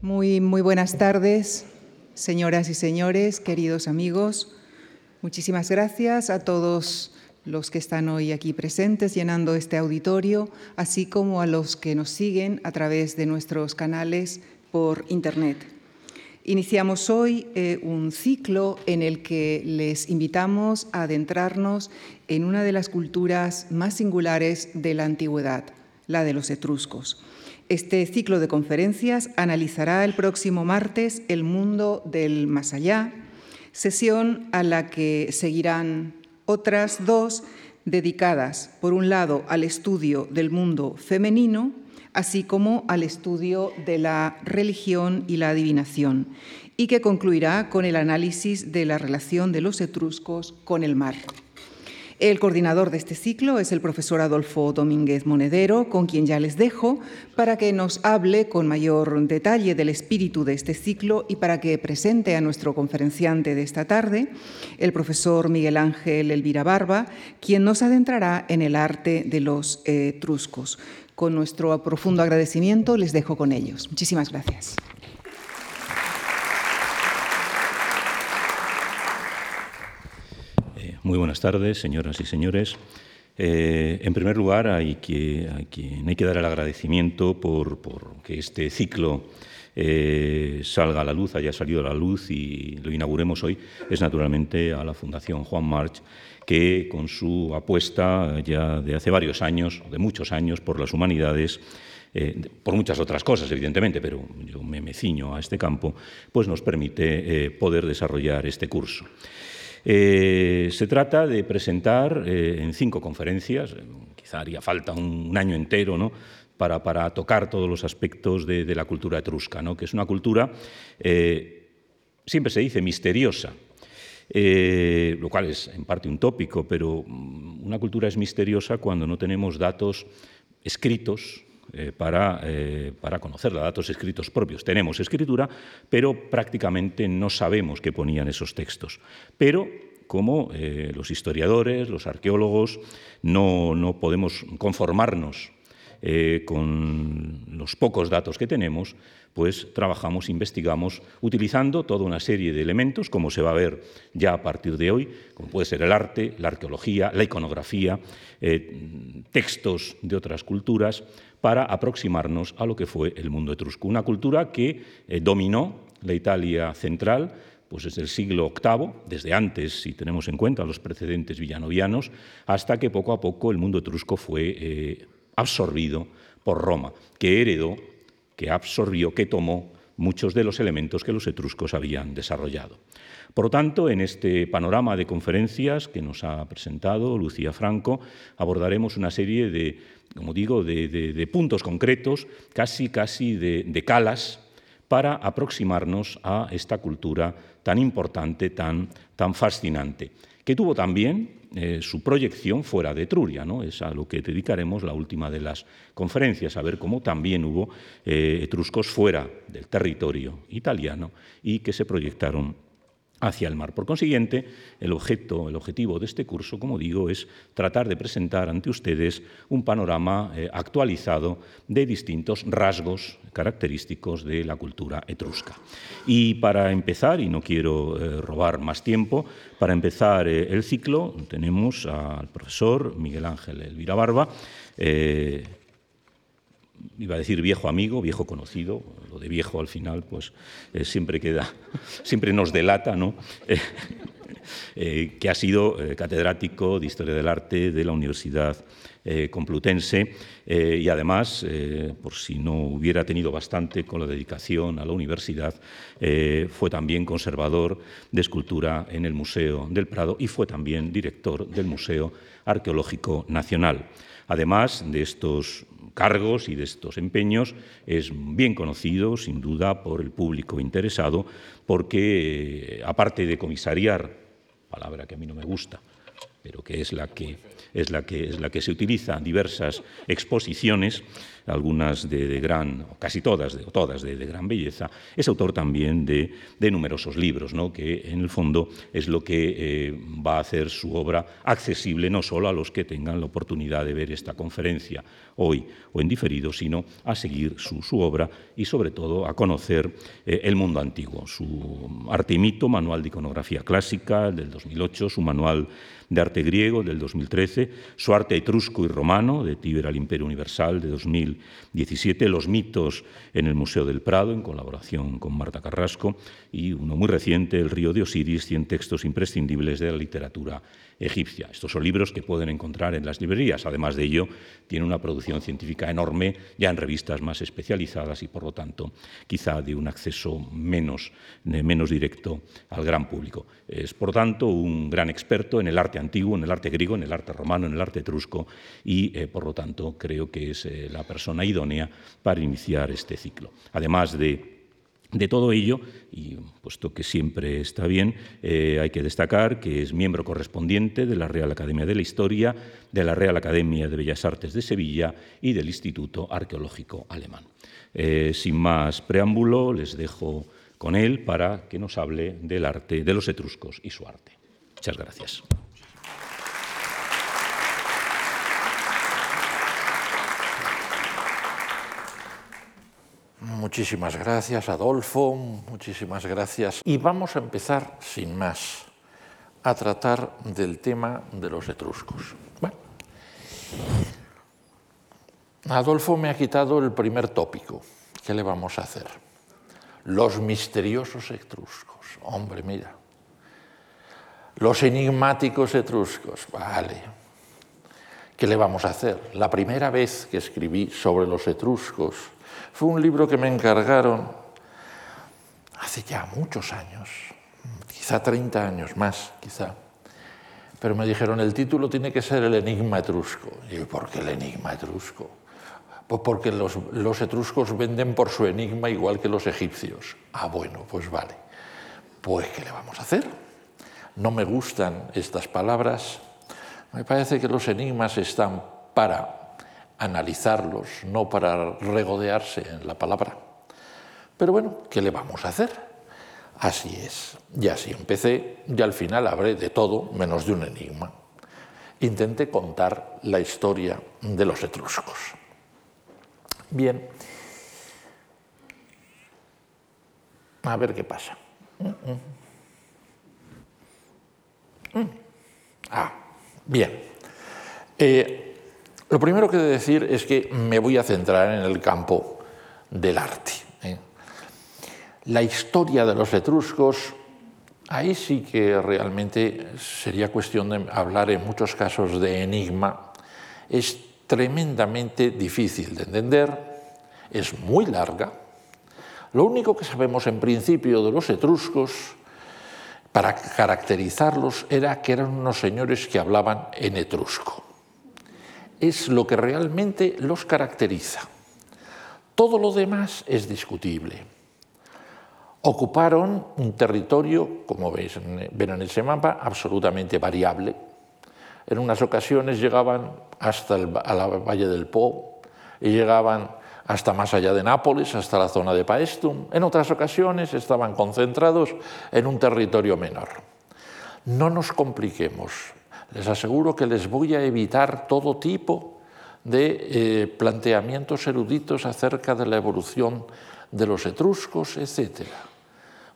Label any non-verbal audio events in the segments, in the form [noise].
Muy, muy buenas tardes, señoras y señores, queridos amigos. Muchísimas gracias a todos los que están hoy aquí presentes llenando este auditorio, así como a los que nos siguen a través de nuestros canales por Internet. Iniciamos hoy eh, un ciclo en el que les invitamos a adentrarnos en una de las culturas más singulares de la antigüedad, la de los etruscos. Este ciclo de conferencias analizará el próximo martes el mundo del más allá, sesión a la que seguirán otras dos dedicadas, por un lado, al estudio del mundo femenino, así como al estudio de la religión y la adivinación, y que concluirá con el análisis de la relación de los etruscos con el mar. El coordinador de este ciclo es el profesor Adolfo Domínguez Monedero, con quien ya les dejo, para que nos hable con mayor detalle del espíritu de este ciclo y para que presente a nuestro conferenciante de esta tarde, el profesor Miguel Ángel Elvira Barba, quien nos adentrará en el arte de los etruscos. Con nuestro profundo agradecimiento les dejo con ellos. Muchísimas gracias. Muy buenas tardes, señoras y señores. Eh, en primer lugar, hay que, hay que, hay que dar el agradecimiento por, que este ciclo eh, salga a la luz, haya salido a la luz y lo inauguremos hoy, es naturalmente a la Fundación Juan March, que con su apuesta ya de hace varios años, de muchos años, por las humanidades, eh, por muchas otras cosas, evidentemente, pero yo me, me ciño a este campo, pues nos permite poder desarrollar este curso. Eh, se trata de presentar eh, en cinco conferencias, eh, quizá haría falta un, año entero, ¿no? Para, tocar todos los aspectos de, la cultura etrusca, ¿no? que es una cultura, siempre se dice, misteriosa, lo cual es en parte un tópico, pero mm, una cultura es misteriosa cuando no tenemos datos escritos, eh, para, eh, para conocerla, datos escritos propios. Tenemos escritura, pero prácticamente no sabemos qué ponían esos textos. Pero como eh, los historiadores, los arqueólogos, no, no podemos conformarnos eh, con los pocos datos que tenemos, pues trabajamos, investigamos, utilizando toda una serie de elementos, como se va a ver ya a partir de hoy, como puede ser el arte, la arqueología, la iconografía, textos de otras culturas, para aproximarnos a lo que fue el mundo etrusco. Una cultura que eh, dominó la Italia central, pues desde el siglo VIII, desde antes, si tenemos en cuenta los precedentes villanovianos, hasta que poco a poco el mundo etrusco fue eh, absorbido por Roma, que heredó, que absorbió, que tomó muchos de los elementos que los etruscos habían desarrollado. Por lo tanto, en este panorama de conferencias que nos ha presentado Lucía Franco, abordaremos una serie de, como digo, de, puntos concretos, casi, casi de, de calas, para aproximarnos a esta cultura tan importante, tan, tan fascinante, que tuvo también eh, su proyección fuera de Etruria. ¿no? Es a lo que dedicaremos la última de las conferencias, a ver cómo también hubo eh, etruscos fuera del territorio italiano y que se proyectaron hacia el mar. Por consiguiente, el objeto, el objetivo de este curso, como digo, es tratar de presentar ante ustedes un panorama eh, actualizado de distintos rasgos característicos de la cultura etrusca. Y para empezar, y no quiero eh, robar más tiempo, para empezar eh, el ciclo tenemos al profesor Miguel Ángel Elvira Barba, iba a decir viejo amigo, viejo conocido, lo de viejo al final pues eh, siempre queda, [laughs] siempre nos delata, ¿no? [laughs] Eh, eh, que ha sido catedrático de Historia del Arte de la Universidad Complutense y además, por si no hubiera tenido bastante con la dedicación a la universidad, fue también conservador de escultura en el Museo del Prado y fue también director del Museo Arqueológico Nacional. Además de estos cargos y de estos empeños, es bien conocido, sin duda, por el público interesado, porque, eh, aparte de comisariar, palabra que a mí no me gusta, pero que es la que, es la que, es la que se utiliza en diversas exposiciones, algunas de, gran, casi todas, de, todas de, gran belleza, es autor también de, numerosos libros, ¿no? que en el fondo es lo que eh, va a hacer su obra accesible no solo a los que tengan la oportunidad de ver esta conferencia hoy o en diferido, sino a seguir su, obra y sobre todo a conocer eh, el mundo antiguo. Su arte y mito, manual de iconografía clásica del 2008, su manual de arte griego del 2013, su arte etrusco y romano de Tíber al Imperio Universal de 2017, los mitos en el Museo del Prado en colaboración con Marta Carrasco y uno muy reciente, El río de Osiris, 100 textos imprescindibles de la literatura egipcia. Estos son libros que pueden encontrar en las librerías. Además de ello, tiene una producción científica enorme, ya en revistas más especializadas y, por lo tanto, quizá de un acceso menos, menos directo al gran público. Es, por tanto, un gran experto en el arte antiguo, en el arte griego, en el arte romano, en el arte etrusco y, eh, por lo tanto, creo que es eh, la persona idónea para iniciar este ciclo. Además de de todo ello, y puesto que siempre está bien, eh, hay que destacar que es miembro correspondiente de la Real Academia de la Historia, de la Real Academia de Bellas Artes de Sevilla y del Instituto Arqueológico Alemán. Eh, sin más preámbulo, les dejo con él para que nos hable del arte de los etruscos y su arte. Muchas gracias. Muchísimas gracias, Adolfo, muchísimas gracias. Y vamos a empezar, sin más, a tratar del tema de los etruscos. Bueno, Adolfo me ha quitado el primer tópico. ¿Qué le vamos a hacer? Los misteriosos etruscos. Hombre, mira. Los enigmáticos etruscos. Vale. ¿Qué le vamos a hacer? La primera vez que escribí sobre los etruscos, fue un libro que me encargaron hace ya muchos años, quizá 30 años más, quizá. Pero me dijeron, el título tiene que ser El enigma etrusco. Y yo, ¿por qué el enigma etrusco? Pues porque los, los etruscos venden por su enigma igual que los egipcios. Ah, bueno, pues vale. Pues, ¿qué le vamos a hacer? No me gustan estas palabras. Me parece que los enigmas están para analizarlos, no para regodearse en la palabra. Pero bueno, ¿qué le vamos a hacer? Así es. Y así empecé y al final habré de todo menos de un enigma. Intenté contar la historia de los etruscos. Bien. A ver qué pasa. Ah, bien. Eh, lo primero que de decir es que me voy a centrar en el campo del arte. ¿eh? La historia de los etruscos, ahí sí que realmente sería cuestión de hablar en muchos casos de enigma. Es tremendamente difícil de entender, es muy larga. Lo único que sabemos en principio de los etruscos para caracterizarlos era que eran unos señores que hablaban en etrusco es lo que realmente los caracteriza. Todo lo demás es discutible. Ocuparon un territorio, como ven en ese mapa, absolutamente variable. En unas ocasiones llegaban hasta el Valle del Po y llegaban hasta más allá de Nápoles, hasta la zona de Paestum. En otras ocasiones estaban concentrados en un territorio menor. No nos compliquemos. Les aseguro que les voy a evitar todo tipo de eh, planteamientos eruditos acerca de la evolución de los etruscos, etc.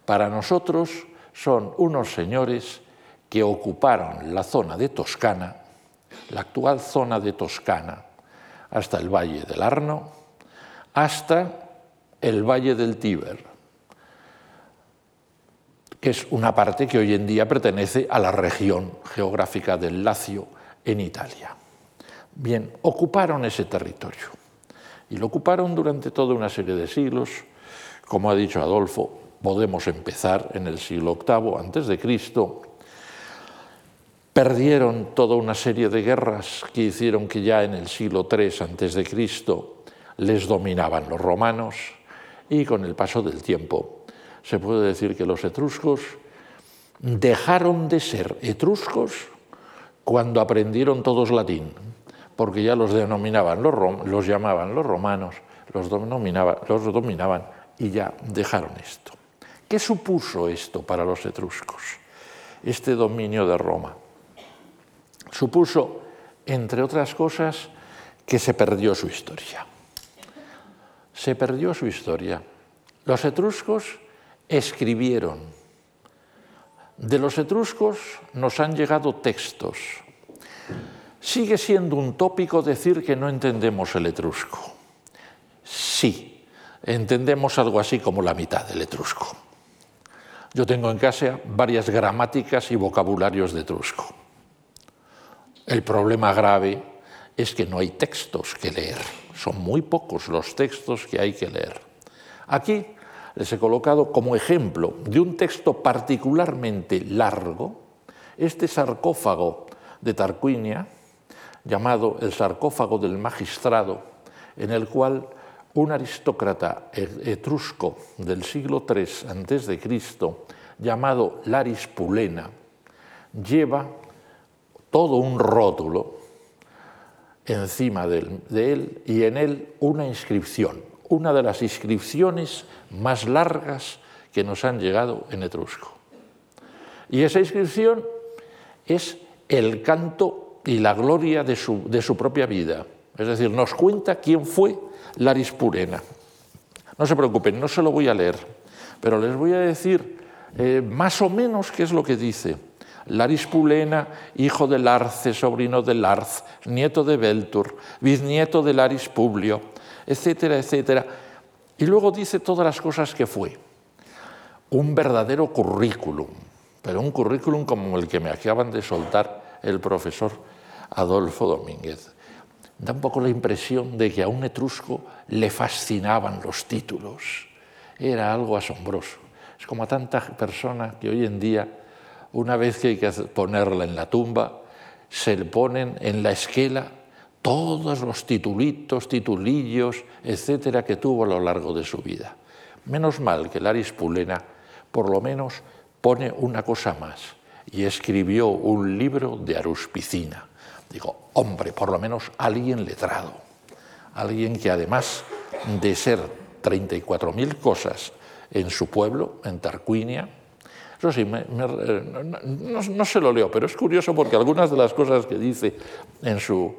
Para nosotros son unos señores que ocuparon la zona de Toscana, la actual zona de Toscana, hasta el valle del Arno, hasta el valle del Tíber, que es una parte que hoy en día pertenece a la región geográfica del Lacio en Italia. Bien, ocuparon ese territorio y lo ocuparon durante toda una serie de siglos. Como ha dicho Adolfo, podemos empezar en el siglo VIII antes de Cristo. Perdieron toda una serie de guerras que hicieron que ya en el siglo III antes de Cristo les dominaban los romanos y con el paso del tiempo se puede decir que los etruscos dejaron de ser etruscos cuando aprendieron todos latín, porque ya los denominaban los, los llamaban los romanos, los, los dominaban y ya dejaron esto. ¿Qué supuso esto para los etruscos? Este dominio de Roma. Supuso, entre otras cosas, que se perdió su historia. Se perdió su historia. Los etruscos escribieron. De los etruscos nos han llegado textos. Sigue siendo un tópico decir que no entendemos el etrusco. Sí, entendemos algo así como la mitad del etrusco. Yo tengo en casa varias gramáticas y vocabularios de etrusco. El problema grave es que no hay textos que leer. Son muy pocos los textos que hay que leer. Aquí les he colocado como ejemplo de un texto particularmente largo este sarcófago de Tarquinia, llamado el sarcófago del magistrado, en el cual un aristócrata etrusco del siglo III a.C., llamado Laris Pulena, lleva todo un rótulo encima de él y en él una inscripción, una de las inscripciones más largas que nos han llegado en etrusco. Y esa inscripción es el canto y la gloria de su, de su propia vida. Es decir, nos cuenta quién fue Laris Purena. No se preocupen, no se lo voy a leer, pero les voy a decir eh, más o menos qué es lo que dice. Laris Pulena, hijo de Larce, sobrino de Larz, nieto de Beltur, bisnieto de Laris Publio, etcétera, etcétera. Y luego dice todas las cosas que fue. Un verdadero currículum, pero un currículum como el que me acaban de soltar el profesor Adolfo Domínguez. Da un poco la impresión de que a un etrusco le fascinaban los títulos. Era algo asombroso. Es como a tanta persona que hoy en día, una vez que hay que ponerla en la tumba, se le ponen en la esquela todos los titulitos, titulillos, etcétera, que tuvo a lo largo de su vida. Menos mal que Laris Pulena, por lo menos, pone una cosa más y escribió un libro de Aruspicina. Digo, hombre, por lo menos alguien letrado, alguien que además de ser 34.000 cosas en su pueblo, en Tarquinia, eso sí, no se lo leo, pero es curioso porque algunas de las cosas que dice en su,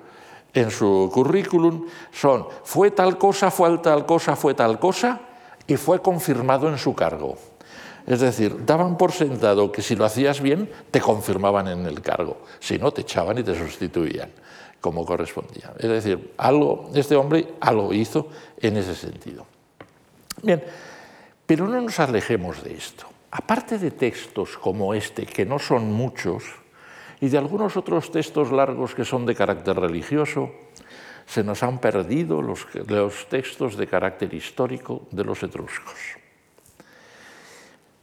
en su currículum son fue tal cosa, fue tal cosa, fue tal cosa y fue confirmado en su cargo. Es decir, daban por sentado que si lo hacías bien, te confirmaban en el cargo, si no, te echaban y te sustituían como correspondía. Es decir, algo, este hombre algo hizo en ese sentido. Bien, pero no nos alejemos de esto. Aparte de textos como este, que no son muchos, y de algunos otros textos largos que son de carácter religioso, se nos han perdido los, textos de carácter histórico de los etruscos.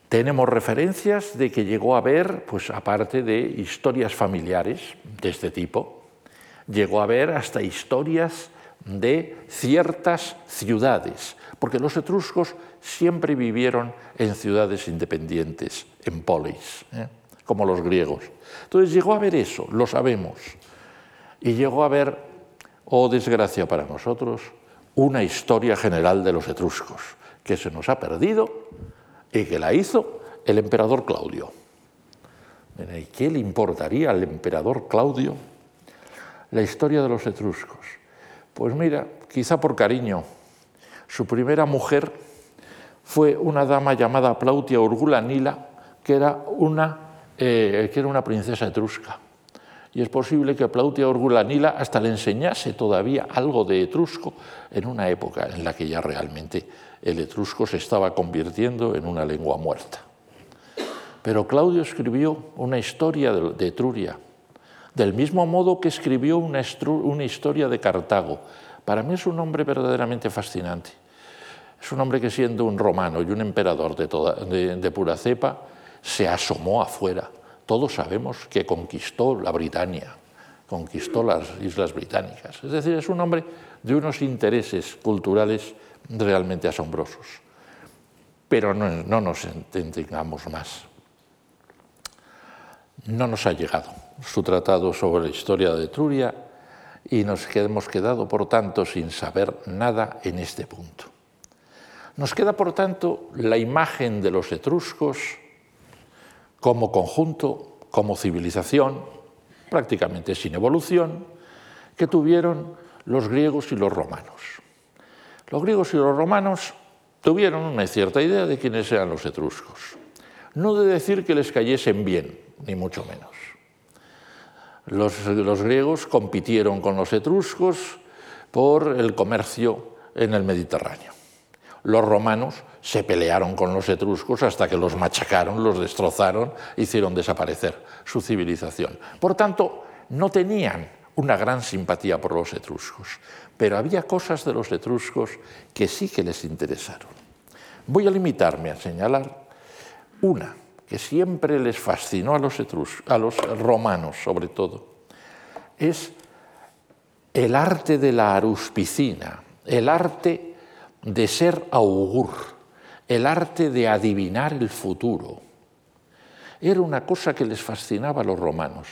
Tenemos referencias de que llegó a haber, pues aparte de historias familiares de este tipo, llegó a haber hasta historias de ciertas ciudades, porque los etruscos siempre vivieron en ciudades independientes, en polis. ¿eh? como los griegos. Entonces llegó a ver eso, lo sabemos. Y llegó a ver, oh desgracia para nosotros, una historia general de los etruscos, que se nos ha perdido y que la hizo el emperador Claudio. ¿Y qué le importaría al emperador Claudio la historia de los etruscos? Pues mira, quizá por cariño, su primera mujer fue una dama llamada Plautia Urgulanila, que era una eh, que era una princesa etrusca. Y es posible que Plautia Orgulanila hasta le enseñase todavía algo de etrusco en una época en la que ya realmente el etrusco se estaba convirtiendo en una lengua muerta. Pero Claudio escribió una historia de Etruria, del mismo modo que escribió una, historia de Cartago. Para mí es un hombre verdaderamente fascinante. Es un hombre que siendo un romano y un emperador de pura cepa, se asomó afuera. Todos sabemos que conquistó la Britania, conquistó las Islas Británicas. Es decir, es un hombre de unos intereses culturales realmente asombrosos. Pero no, nos entendamos más. No nos ha llegado su tratado sobre la historia de Etruria y nos hemos quedado, por tanto, sin saber nada en este punto. Nos queda, por tanto, la imagen de los etruscos como conjunto, como civilización, prácticamente sin evolución, que tuvieron los griegos y los romanos. Los griegos y los romanos tuvieron una cierta idea de quiénes eran los etruscos. No de decir que les cayesen bien, ni mucho menos. Los, los, griegos compitieron con los etruscos por el comercio en el Mediterráneo. Los romanos se pelearon con los etruscos hasta que los machacaron, los destrozaron, hicieron desaparecer su civilización. Por tanto, no tenían una gran simpatía por los etruscos, pero había cosas de los etruscos que sí que les interesaron. Voy a limitarme a señalar una que siempre les fascinó a los, a los romanos sobre todo, es el arte de la aruspicina, el arte de ser augur, el arte de adivinar el futuro. Era una cosa que les fascinaba a los romanos.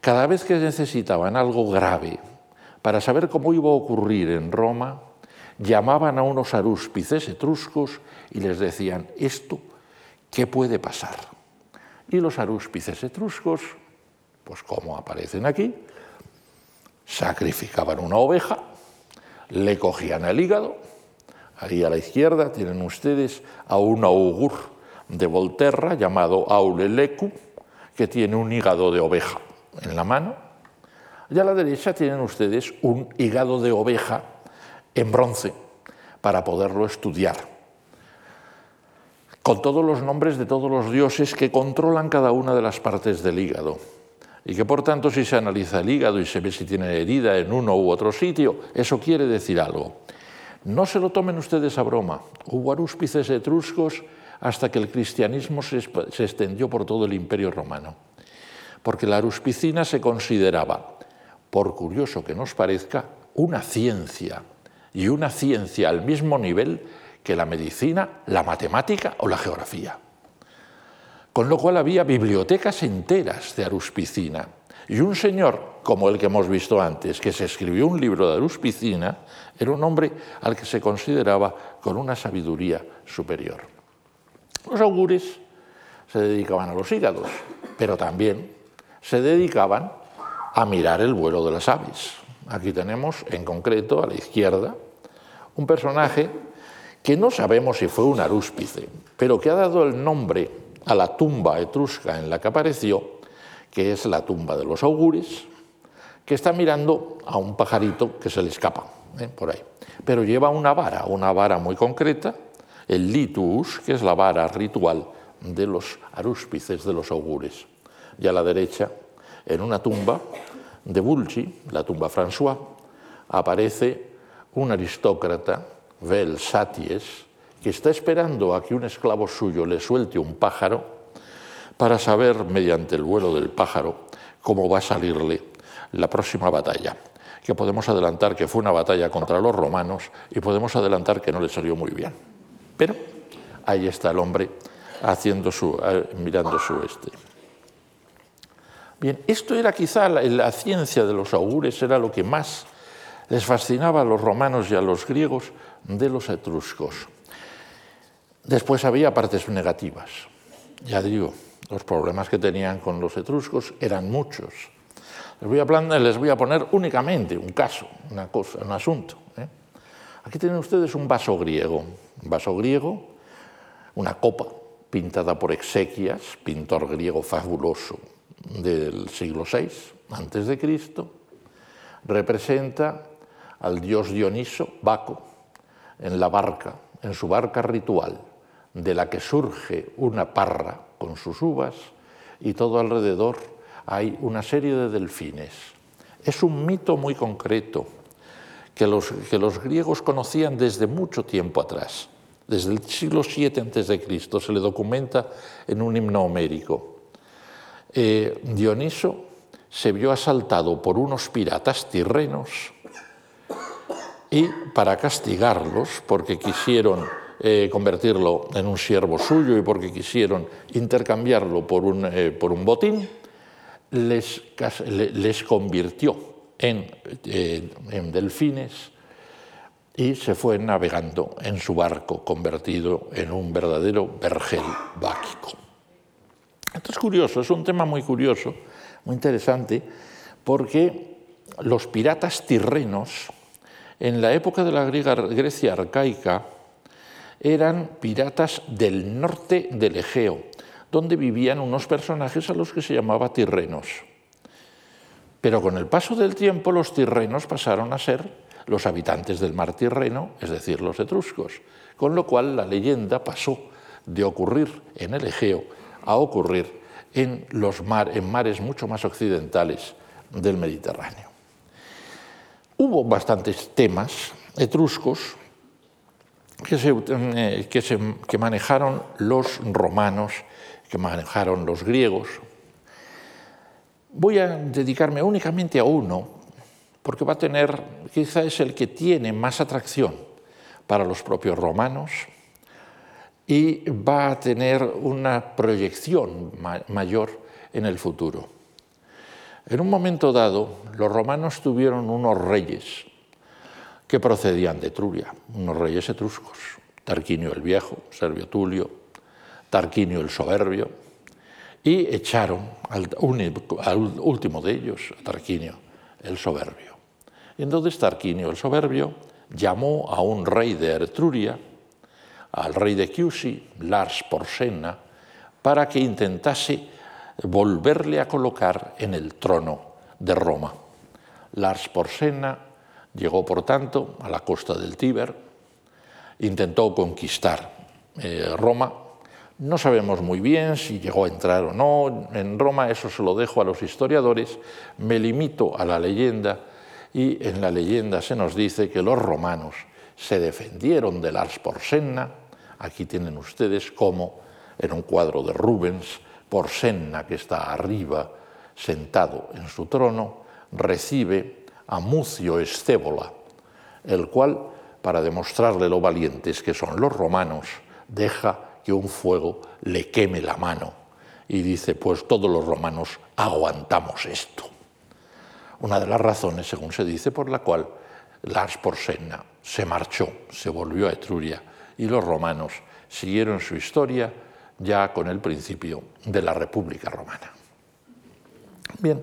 Cada vez que necesitaban algo grave para saber cómo iba a ocurrir en Roma, llamaban a unos arúspices etruscos y les decían, esto, ¿qué puede pasar? Y los arúspices etruscos, pues como aparecen aquí, sacrificaban una oveja, le cogían el hígado, ahí a la izquierda tienen ustedes a un augur de Volterra llamado Aulelecu, que tiene un hígado de oveja en la mano, y a la derecha tienen ustedes un hígado de oveja en bronce para poderlo estudiar, con todos los nombres de todos los dioses que controlan cada una de las partes del hígado. Y que por tanto si se analiza el hígado y se ve si tiene herida en uno u otro sitio, eso quiere decir algo. No se lo tomen ustedes a broma. Hubo arúspices etruscos hasta que el cristianismo se extendió por todo el imperio romano. Porque la aruspicina se consideraba, por curioso que nos parezca, una ciencia y una ciencia al mismo nivel que la medicina, la matemática o la geografía. Con lo cual había bibliotecas enteras de aruspicina. Y un señor, como el que hemos visto antes, que se escribió un libro de aruspicina, era un hombre al que se consideraba con una sabiduría superior. Los augures se dedicaban a los hígados, pero también se dedicaban a mirar el vuelo de las aves. Aquí tenemos en concreto a la izquierda un personaje que no sabemos si fue un arúspice, pero que ha dado el nombre a la tumba etrusca en la que apareció, que es la tumba de los augures, que está mirando a un pajarito que se le escapa ¿eh? por ahí. Pero lleva una vara, una vara muy concreta, el litus, que es la vara ritual de los arúspices de los augures. Y a la derecha, en una tumba de Bulci, la tumba François, aparece un aristócrata, Vel Saties, que está esperando a que un esclavo suyo le suelte un pájaro para saber, mediante el vuelo del pájaro, cómo va a salirle la próxima batalla. Que podemos adelantar que fue una batalla contra los romanos y podemos adelantar que no le salió muy bien. Pero ahí está el hombre haciendo su, mirando su este. Bien, esto era quizá la, la ciencia de los augures, era lo que más les fascinaba a los romanos y a los griegos de los etruscos. Después había partes negativas. Ya digo, los problemas que tenían con los etruscos eran muchos. Les voy a, les voy a poner únicamente un caso, una cosa, un asunto. ¿eh? Aquí tienen ustedes un vaso griego, un vaso griego, una copa pintada por Exequias, pintor griego fabuloso del siglo VI antes de Cristo, representa al dios Dioniso, Baco, en la barca, en su barca ritual, de la que surge una parra con sus uvas y todo alrededor hay una serie de delfines. Es un mito muy concreto que los, que los griegos conocían desde mucho tiempo atrás. Desde el siglo VII a.C. se le documenta en un himno homérico. Eh, Dioniso se vio asaltado por unos piratas tirrenos y para castigarlos, porque quisieron eh, convertirlo en un siervo suyo y porque quisieron intercambiarlo por un, eh, por un botín, les, les convirtió en, eh, en Delfines y se fue navegando en su barco convertido en un verdadero vergel báquico. Esto es curioso, es un tema muy curioso, muy interesante, porque los piratas tirrenos, en la época de la Grecia arcaica, eran piratas del norte del Egeo, donde vivían unos personajes a los que se llamaba tirrenos. Pero con el paso del tiempo los tirrenos pasaron a ser los habitantes del mar Tirreno, es decir, los etruscos, con lo cual la leyenda pasó de ocurrir en el Egeo a ocurrir en, los en mares mucho más occidentales del Mediterráneo. Hubo bastantes temas etruscos que, eh, que manejaron los romanos, que manejaron los griegos. Voy a dedicarme únicamente a uno, porque va a tener, quizá es el que tiene más atracción para los propios romanos y va a tener una proyección mayor en el futuro. En un momento dado, los romanos tuvieron unos reyes que procedían de Etruria, unos reyes etruscos, Tarquinio el Viejo, Servio Tulio, Tarquinio el Soberbio, y echaron al, último de ellos, Tarquinio el Soberbio. Entonces Tarquinio el Soberbio llamó a un rey de Etruria, al rey de Chiusi, Lars Porsena, para que intentase volverle a colocar en el trono de Roma. Lars Porsena llegó, por tanto, a la costa del Tíber, intentó conquistar eh, Roma. No sabemos muy bien si llegó a entrar o no en Roma, eso se lo dejo a los historiadores. Me limito a la leyenda y en la leyenda se nos dice que los romanos se defendieron de Lars Porsenna. Aquí tienen ustedes como en un cuadro de Rubens, Porsenna, que está arriba, sentado en su trono, recibe a Mucio Escébola, el cual, para demostrarle lo valientes que son los romanos, deja que un fuego le queme la mano y dice, pues todos los romanos aguantamos esto una de las razones, según se dice, por la cual Lars Porsena se marchó, se volvió a Etruria y los romanos siguieron su historia ya con el principio de la República Romana. Bien,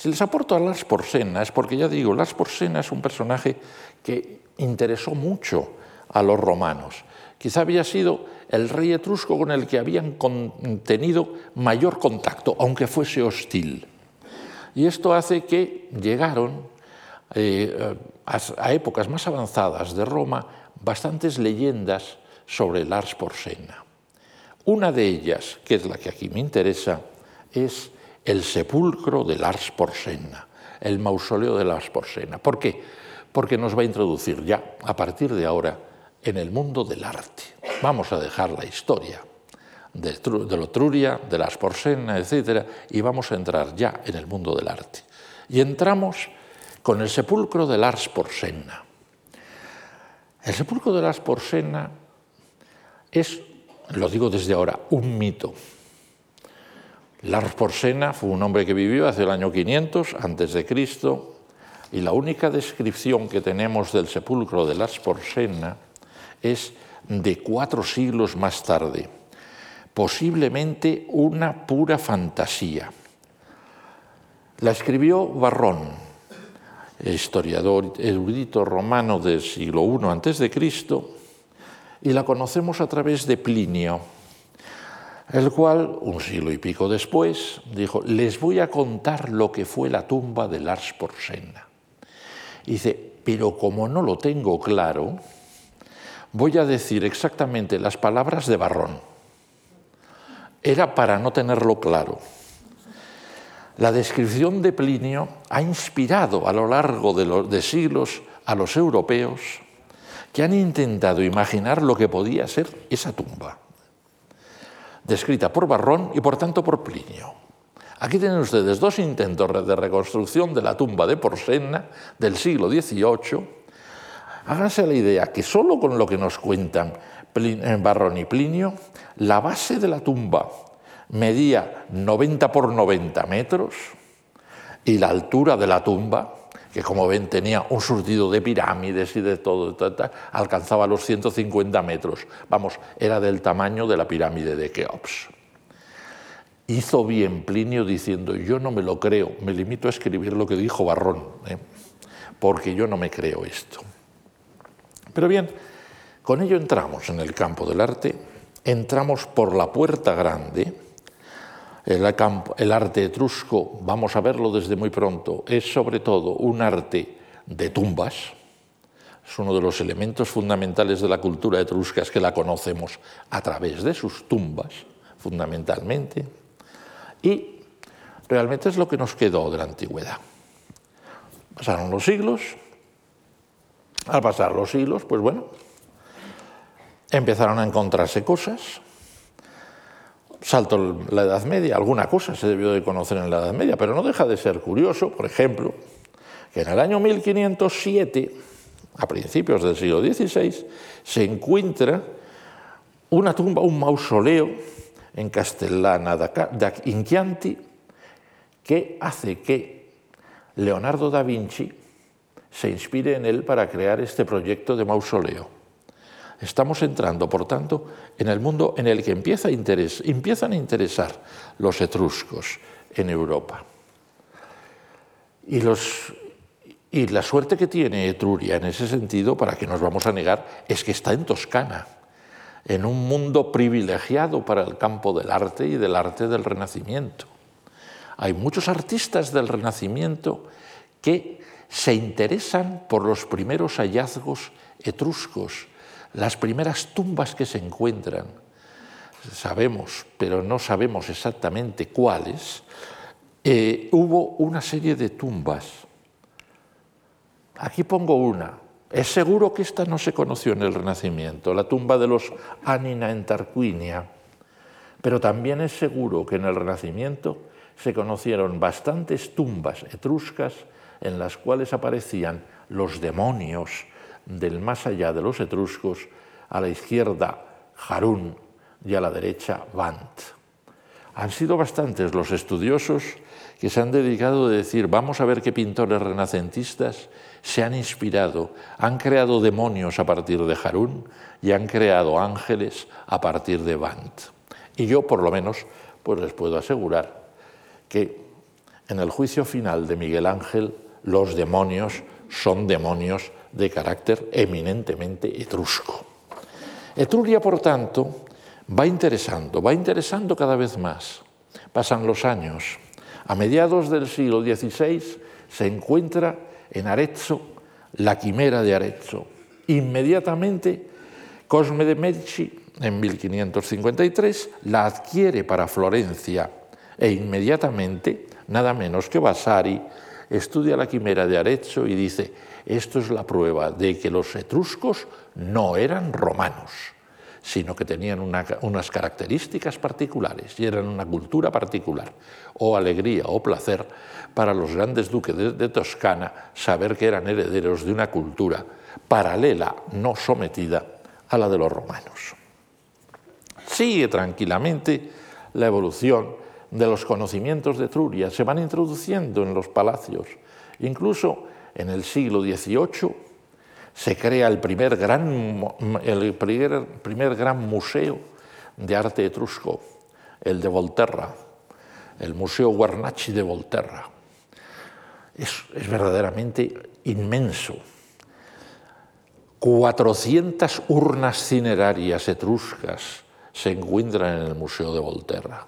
si les aporto a Lars Porsena es porque ya digo, Lars Porsena es un personaje que interesó mucho a los romanos. Quizá había sido el rey etrusco con el que habían tenido mayor contacto, aunque fuese hostil. Y esto hace que llegaron eh, a, épocas más avanzadas de Roma bastantes leyendas sobre Lars Porsena. Una de ellas, que es la que aquí me interesa, es el sepulcro de Lars Porsena, el mausoleo de Lars Porsena. ¿Por qué? Porque nos va a introducir ya, a partir de ahora, en el mundo del arte. Vamos a dejar la historia de, de Lotruria, de las Porsena, etc., y vamos a entrar ya en el mundo del arte. Y entramos con el sepulcro de Lars Porsena. El sepulcro de Lars Porsena es, lo digo desde ahora, un mito. Lars Porsena fue un hombre que vivió hace el año 500 antes de Cristo y la única descripción que tenemos del sepulcro de Lars Porsena es de cuatro siglos más tarde posiblemente una pura fantasía. La escribió Barrón, historiador erudito romano del siglo I a.C., y la conocemos a través de Plinio, el cual, un siglo y pico después, dijo, les voy a contar lo que fue la tumba de Lars Porsena. dice, pero como no lo tengo claro, voy a decir exactamente las palabras de Barrón era para no tenerlo claro. La descripción de Plinio ha inspirado a lo largo de, los, de siglos a los europeos que han intentado imaginar lo que podía ser esa tumba, descrita por Barrón y por tanto por Plinio. Aquí tienen ustedes dos intentos de reconstrucción de la tumba de Porsena del siglo XVIII. Háganse la idea que solo con lo que nos cuentan Barrón y Plinio, la base de la tumba medía 90 por 90 metros y la altura de la tumba que como ven tenía un surtido de pirámides y de todo, alcanzaba los 150 metros. Vamos, era del tamaño de la pirámide de Keops. Hizo bien Plinio diciendo, yo no me lo creo, me limito a escribir lo que dijo Barrón, ¿eh? porque yo no me creo esto. Pero bien, con ello entramos en el campo del arte, entramos por la puerta grande, el, arte etrusco, vamos a verlo desde muy pronto, es sobre todo un arte de tumbas, es uno de los elementos fundamentales de la cultura etrusca, es que la conocemos a través de sus tumbas, fundamentalmente, y realmente es lo que nos quedó de la antigüedad. Pasaron los siglos, al pasar los siglos, pues bueno, empezaron a encontrarse cosas, salto la Edad Media, alguna cosa se debió de conocer en la Edad Media, pero no deja de ser curioso, por ejemplo, que en el año 1507, a principios del siglo XVI, se encuentra una tumba, un mausoleo en Castellana da Inchianti que hace que Leonardo da Vinci se inspire en él para crear este proyecto de mausoleo. Estamos entrando, por tanto, en el mundo en el que empieza a empiezan a interesar los etruscos en Europa. Y, y la suerte que tiene Etruria en ese sentido, para que nos vamos a negar, es que está en Toscana, en un mundo privilegiado para el campo del arte y del arte del Renacimiento. Hay muchos artistas del Renacimiento que se interesan por los primeros hallazgos etruscos las primeras tumbas que se encuentran, sabemos, pero no sabemos exactamente cuáles, eh, hubo una serie de tumbas. Aquí pongo una. Es seguro que esta no se conoció en el Renacimiento, la tumba de los Anina en Tarquinia, pero también es seguro que en el Renacimiento se conocieron bastantes tumbas etruscas en las cuales aparecían los demonios, del más allá de los etruscos, a la izquierda Harún y a la derecha Vant. Han sido bastantes los estudiosos que se han dedicado a decir, vamos a ver qué pintores renacentistas se han inspirado, han creado demonios a partir de Harún y han creado ángeles a partir de Vant. Y yo, por lo menos, pues les puedo asegurar que en el juicio final de Miguel Ángel, los demonios son demonios de carácter eminentemente etrusco. Etruria, por tanto, va interesando, va interesando cada vez más. Pasan los años. A mediados del siglo XVI se encuentra en Arezzo la quimera de Arezzo. Inmediatamente Cosme de Medici, en 1553, la adquiere para Florencia e inmediatamente, nada menos que Vasari, estudia la quimera de Arezzo y dice, esto es la prueba de que los etruscos no eran romanos, sino que tenían unas características particulares y eran una cultura particular, o alegría o placer para los grandes duques de, Toscana saber que eran herederos de una cultura paralela, no sometida a la de los romanos. Sigue tranquilamente la evolución de los conocimientos de Etruria, se van introduciendo en los palacios, incluso en el siglo XVIII se crea el primer gran, el primer, gran museo de arte etrusco, el de Volterra, el Museo Guarnachi de Volterra. Es, es verdaderamente inmenso. 400 urnas cinerarias etruscas se encuentran en el Museo de Volterra,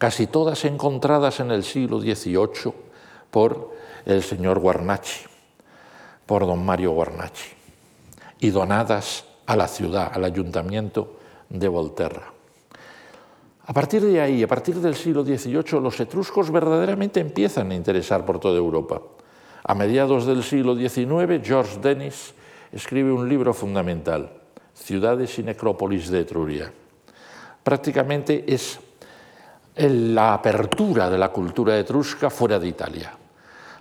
casi todas encontradas en el siglo XVIII por el señor Guarnachi, por don Mario Guarnachi, y donadas a la ciudad, al ayuntamiento de Volterra. A partir de ahí, a partir del siglo XVIII, los etruscos verdaderamente empiezan a interesar por toda Europa. A mediados del siglo XIX, George Dennis escribe un libro fundamental, Ciudades y Necrópolis de Etruria. Prácticamente es la apertura de la cultura etrusca fuera de Italia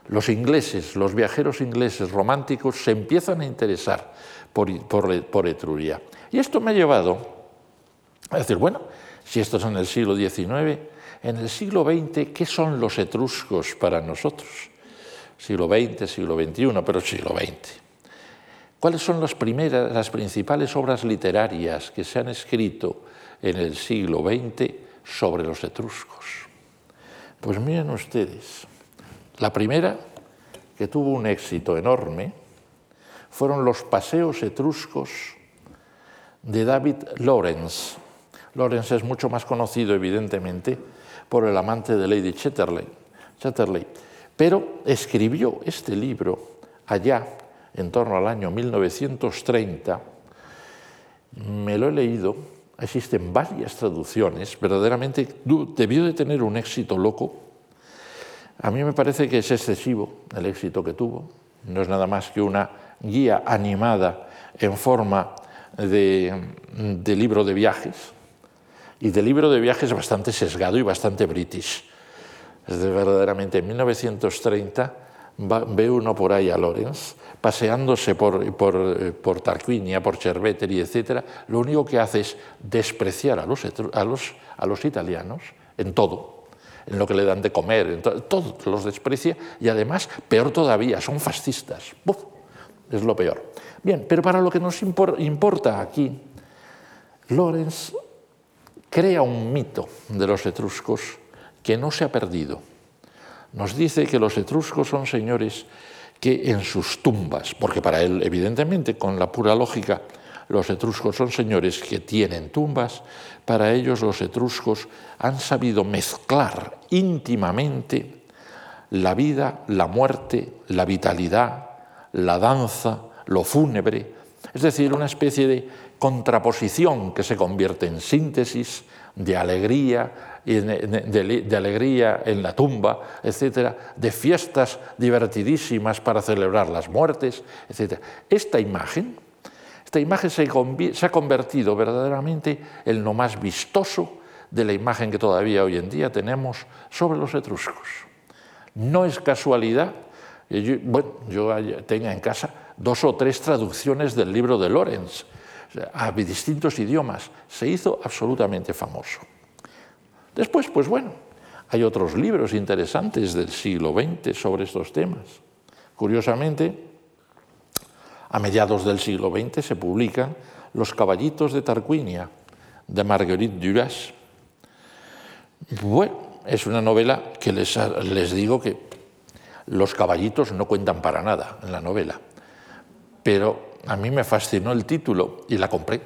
los ingleses, los viajeros ingleses románticos se empiezan a interesar por, Etruria. Y esto me ha llevado a decir, bueno, si esto es en el siglo XIX, en el siglo XX, ¿qué son los etruscos para nosotros? siglo XX, siglo XXI, pero siglo XX. ¿Cuáles son las primeras, las principales obras literarias que se han escrito en el siglo XX sobre los etruscos? Pues miren ustedes, la primera, que tuvo un éxito enorme, fueron los paseos etruscos de David Lawrence. Lawrence es mucho más conocido, evidentemente, por el amante de Lady Chatterley, Chatterley pero escribió este libro allá en torno al año 1930, me lo he leído, existen varias traducciones, verdaderamente debió de tener un éxito loco. A mí me parece que es excesivo el éxito que tuvo, no es nada más que una guía animada en forma de, de libro de viajes, y de libro de viajes bastante sesgado y bastante british. Es de verdaderamente en 1930 ve uno por ahí a Lorenz paseándose por, por, por Tarquinia, por Cerveteri, etc., lo único que hace es despreciar a los, a los, a los italianos en todo, en lo que le dan de comer, en todo, los desprecia y además, peor todavía, son fascistas. es lo peor. Bien, pero para lo que nos importa aquí, Lorenz crea un mito de los etruscos que no se ha perdido nos dice que los etruscos son señores que en sus tumbas, porque para él, evidentemente, con la pura lógica, los etruscos son señores que tienen tumbas, para ellos los etruscos han sabido mezclar íntimamente la vida, la muerte, la vitalidad, la danza, lo fúnebre, es decir, una especie de contraposición que se convierte en síntesis de alegría, de, alegría en la tumba, etcétera, de fiestas divertidísimas para celebrar las muertes, etcétera. Esta imagen, esta imagen se, ha convertido verdaderamente en lo más vistoso de la imagen que todavía hoy en día tenemos sobre los etruscos. No es casualidad, yo, bueno, yo tenga en casa dos o tres traducciones del libro de Lorenz a distintos idiomas. Se hizo absolutamente famoso. Después, pues bueno, hay otros libros interesantes del siglo XX sobre estos temas. Curiosamente, a mediados del siglo XX se publican Los caballitos de Tarquinia, de Marguerite Duras. Bueno, es una novela que les, les digo que los caballitos no cuentan para nada en la novela, pero a mí me fascinó el título y la compré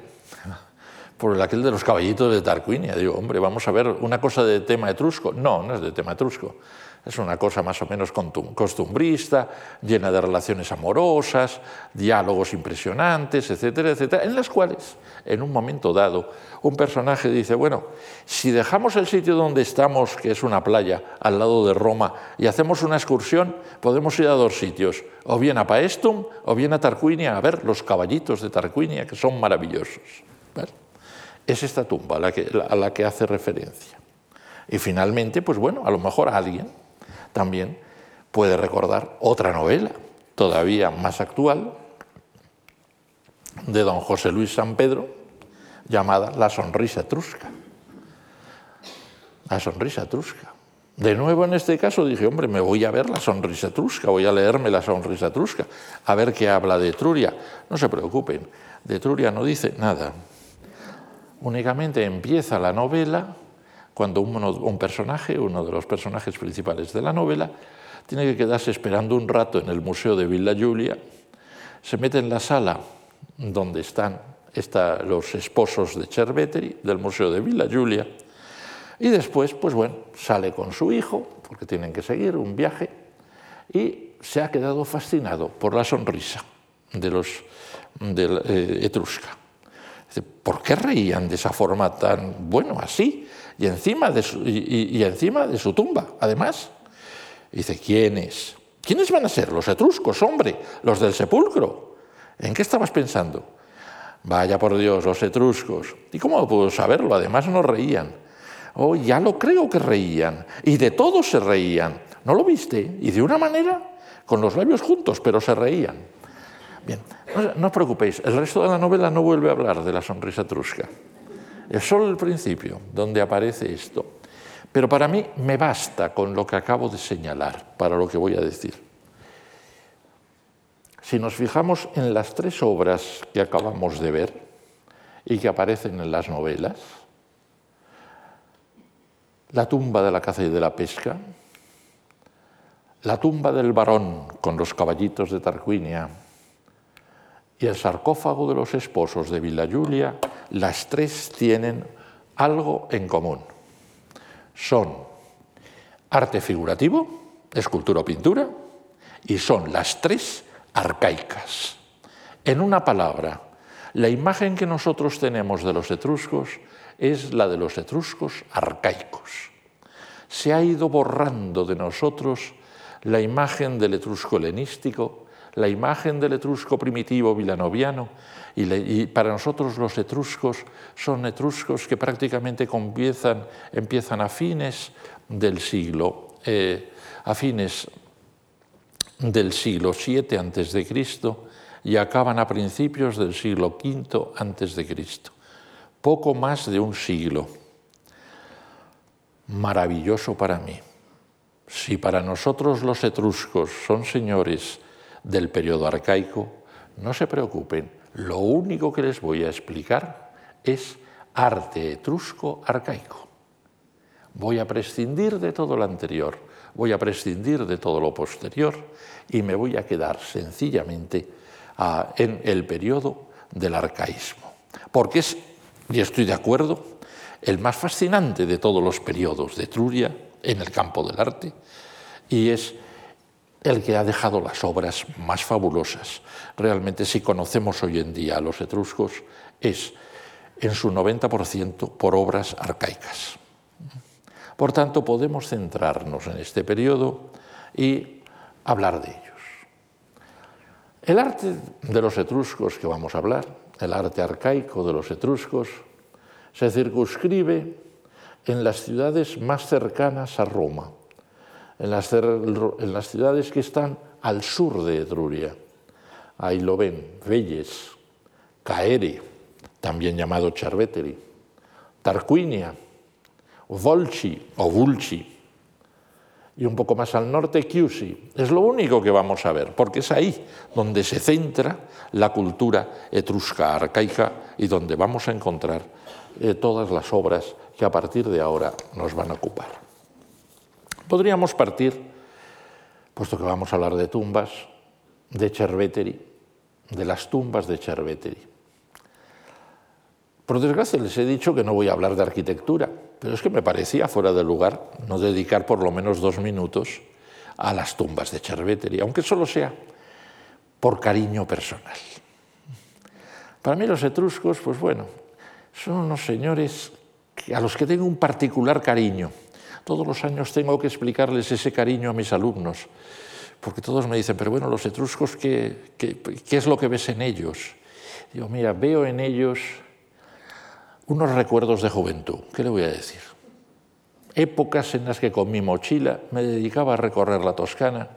por aquel de los caballitos de Tarquinia. Digo, hombre, vamos a ver una cosa de tema etrusco. No, no es de tema etrusco. Es una cosa más o menos costumbrista, llena de relaciones amorosas, diálogos impresionantes, etcétera, etcétera, en las cuales, en un momento dado, un personaje dice, bueno, si dejamos el sitio donde estamos, que es una playa al lado de Roma, y hacemos una excursión, podemos ir a dos sitios, o bien a Paestum, o bien a Tarquinia, a ver los caballitos de Tarquinia, que son maravillosos es esta tumba a la, que, hace referencia. Y finalmente, pues bueno, a lo mejor alguien también puede recordar otra novela, todavía más actual, de don José Luis San Pedro, llamada La sonrisa etrusca. La sonrisa etrusca. De nuevo en este caso dije, hombre, me voy a ver la sonrisa etrusca, voy a leerme la sonrisa etrusca, a ver qué habla de Etruria. No se preocupen, de Etruria no dice nada. Únicamente empieza la novela cuando un, personaje, uno de los personajes principales de la novela, tiene que quedarse esperando un rato en el Museo de Villa Giulia, se mete en la sala donde están los esposos de Cerveteri, del Museo de Villa Giulia, y después, pues bueno, sale con su hijo, porque tienen que seguir un viaje, y se ha quedado fascinado por la sonrisa de los eh, Etrusca. ¿Por qué reían de esa forma tan, bueno, así? Y encima de su, y, encima de su tumba, además. dice, ¿quiénes? ¿Quiénes van a ser? Los etruscos, hombre, los del sepulcro. ¿En qué estabas pensando? Vaya por Dios, los etruscos. ¿Y cómo puedo saberlo? Además no reían. Oh, ya lo creo que reían. Y de todos se reían. ¿No lo viste? Y de una manera, con los labios juntos, pero se reían. Bien, no, os preocupéis, el resto de la novela no vuelve a hablar de la sonrisa etrusca. Es solo el principio donde aparece esto. Pero para mí me basta con lo que acabo de señalar para lo que voy a decir. Si nos fijamos en las tres obras que acabamos de ver y que aparecen en las novelas, la tumba de la caza y de la pesca, la tumba del varón con los caballitos de Tarquinia y el sarcófago de los esposos de Villa Giulia, las tres tienen algo en común. Son arte figurativo, escultura o pintura, y son las tres arcaicas. En una palabra, la imagen que nosotros tenemos de los etruscos es la de los etruscos arcaicos. Se ha ido borrando de nosotros la imagen del etrusco helenístico, la imagen del etrusco primitivo vilanoviano, y, para nosotros los etruscos son etruscos que prácticamente empiezan, a fines del siglo, eh, a fines del siglo VII antes de Cristo y acaban a principios del siglo V antes de Cristo. Poco más de un siglo. Maravilloso para mí. Si para nosotros los etruscos son señores del periodo arcaico, no se preocupen, lo único que les voy a explicar es arte etrusco arcaico. Voy a prescindir de todo lo anterior, voy a prescindir de todo lo posterior y me voy a quedar sencillamente en el periodo del arcaísmo. Porque es, y estoy de acuerdo, el más fascinante de todos los periodos de Etruria en el campo del arte y es el que ha dejado las obras más fabulosas. Realmente si conocemos hoy en día a los etruscos es en su 90% por obras arcaicas. Por tanto, podemos centrarnos en este periodo y hablar de ellos. El arte de los etruscos que vamos a hablar, el arte arcaico de los etruscos, se circunscribe en las ciudades más cercanas a Roma, en las, ciudades que están al sur de Etruria. Ahí lo ven, Velles, Caere, también llamado Charveteri, Tarquinia, Volci o Vulci, y un poco más al norte Chiusi. Es lo único que vamos a ver, porque es ahí donde se centra la cultura etrusca arcaica y donde vamos a encontrar eh, todas las obras que a partir de ahora nos van a ocupar. Podríamos partir, puesto que vamos a hablar de tumbas, de Cerveteri, de las tumbas de Cerveteri. Por desgracia les he dicho que no voy a hablar de arquitectura, pero es que me parecía fuera de lugar no dedicar por lo menos dos minutos a las tumbas de Cerveteri, aunque solo sea por cariño personal. Para mí los etruscos, pues bueno, son unos señores a los que tengo un particular cariño. Todos los años tengo que explicarles ese cariño a mis alumnos, porque todos me dicen, pero bueno, los etruscos, ¿qué, es lo que ves en ellos? Digo, mira, veo en ellos unos recuerdos de juventud. ¿Qué le voy a decir? Épocas en las que con mi mochila me dedicaba a recorrer la Toscana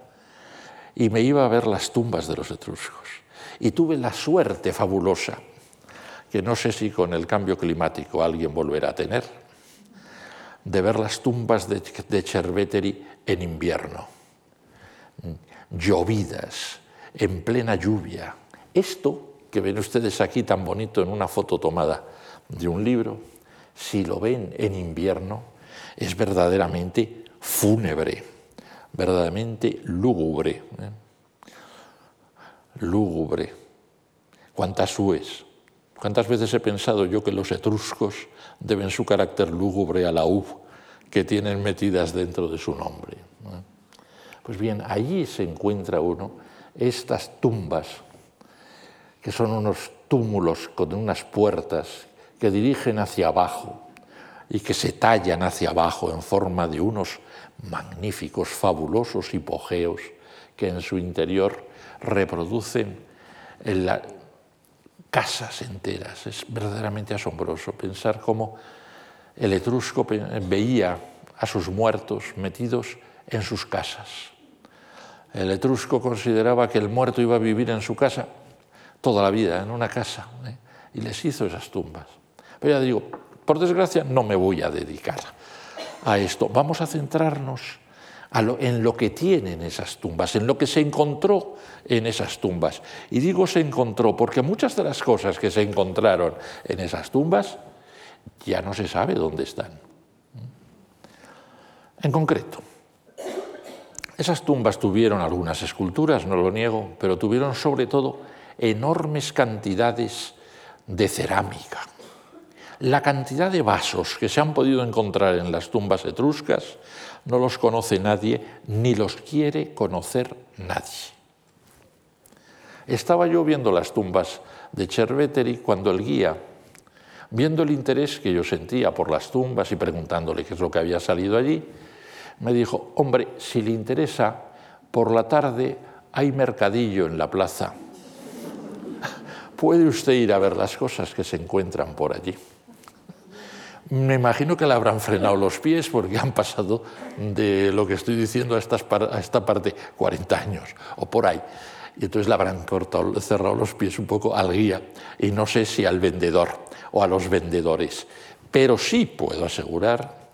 y me iba a ver las tumbas de los etruscos. Y tuve la suerte fabulosa que no sé si con el cambio climático alguien volverá a tener, de ver las tumbas de, de en invierno, llovidas, en plena lluvia. Esto que ven ustedes aquí tan bonito en una foto tomada de un libro, si lo ven en invierno, es verdaderamente fúnebre, verdaderamente lúgubre. ¿eh? Lúgubre. ¿Cuántas sues? ¿Cuántas veces he pensado yo que los etruscos deben su carácter lúgubre a la U que tienen metidas dentro de su nombre? Pues bien, allí se encuentra uno estas tumbas, que son unos túmulos con unas puertas que dirigen hacia abajo y que se tallan hacia abajo en forma de unos magníficos, fabulosos hipogeos que en su interior reproducen casas enteras. Es verdaderamente asombroso pensar cómo el etrusco veía a sus muertos metidos en sus casas. El etrusco consideraba que el muerto iba a vivir en su casa toda la vida, en una casa, ¿eh? y les hizo esas tumbas. Pero ya digo, por desgracia no me voy a dedicar a esto. Vamos a centrarnos en lo que tienen esas tumbas, en lo que se encontró en esas tumbas. Y digo se encontró porque muchas de las cosas que se encontraron en esas tumbas ya no se sabe dónde están. En concreto, esas tumbas tuvieron algunas esculturas, no lo niego, pero tuvieron sobre todo enormes cantidades de cerámica. La cantidad de vasos que se han podido encontrar en las tumbas etruscas no los conoce nadie ni los quiere conocer nadie. Estaba yo viendo las tumbas de Cerveteri cuando el guía, viendo el interés que yo sentía por las tumbas y preguntándole qué es lo que había salido allí, me dijo, hombre, si le interesa, por la tarde hay mercadillo en la plaza. [laughs] Puede usted ir a ver las cosas que se encuentran por allí. Me imagino que le habrán frenado los pies porque han pasado de lo que estoy diciendo a, esta parte 40 años o por ahí. Y entonces le habrán cortado, cerrado los pies un poco al guía y no sé si al vendedor o a los vendedores. Pero sí puedo asegurar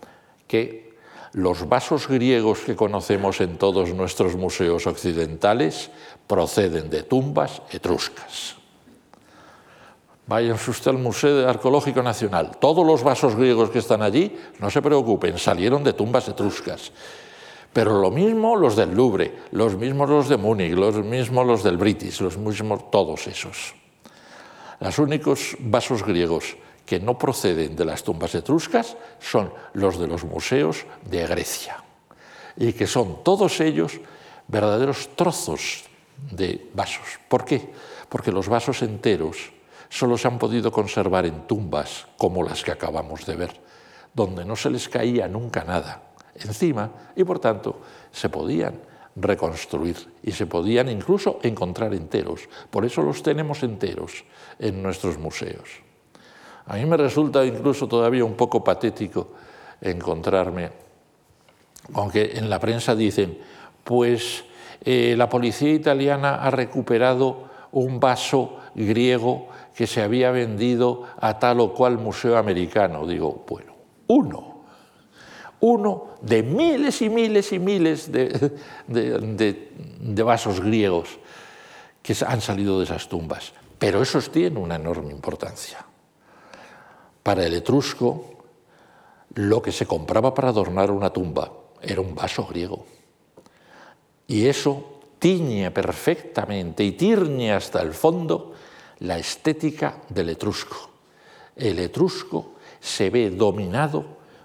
que los vasos griegos que conocemos en todos nuestros museos occidentales proceden de tumbas etruscas. Váyanse usted al Museo Arqueológico Nacional. Todos los vasos griegos que están allí, no se preocupen, salieron de tumbas etruscas. Pero lo mismo los del Louvre, los mismos los de Múnich, los mismos los del British, los mismos todos esos. Los únicos vasos griegos que no proceden de las tumbas etruscas son los de los museos de Grecia. Y que son todos ellos verdaderos trozos de vasos. ¿Por qué? Porque los vasos enteros solo se han podido conservar en tumbas como las que acabamos de ver, donde no se les caía nunca nada encima y por tanto se podían reconstruir y se podían incluso encontrar enteros. Por eso los tenemos enteros en nuestros museos. A mí me resulta incluso todavía un poco patético encontrarme, aunque en la prensa dicen, pues eh, la policía italiana ha recuperado un vaso griego que se había vendido a tal o cual museo americano. Digo, bueno, uno, uno de miles y miles y miles de, de, vasos griegos que han salido de esas tumbas. Pero esos tienen una enorme importancia. Para el etrusco, lo que se compraba para adornar una tumba era un vaso griego. Y eso tiñe perfectamente y tiñe hasta el fondo la estética del etrusco. El etrusco se ve dominado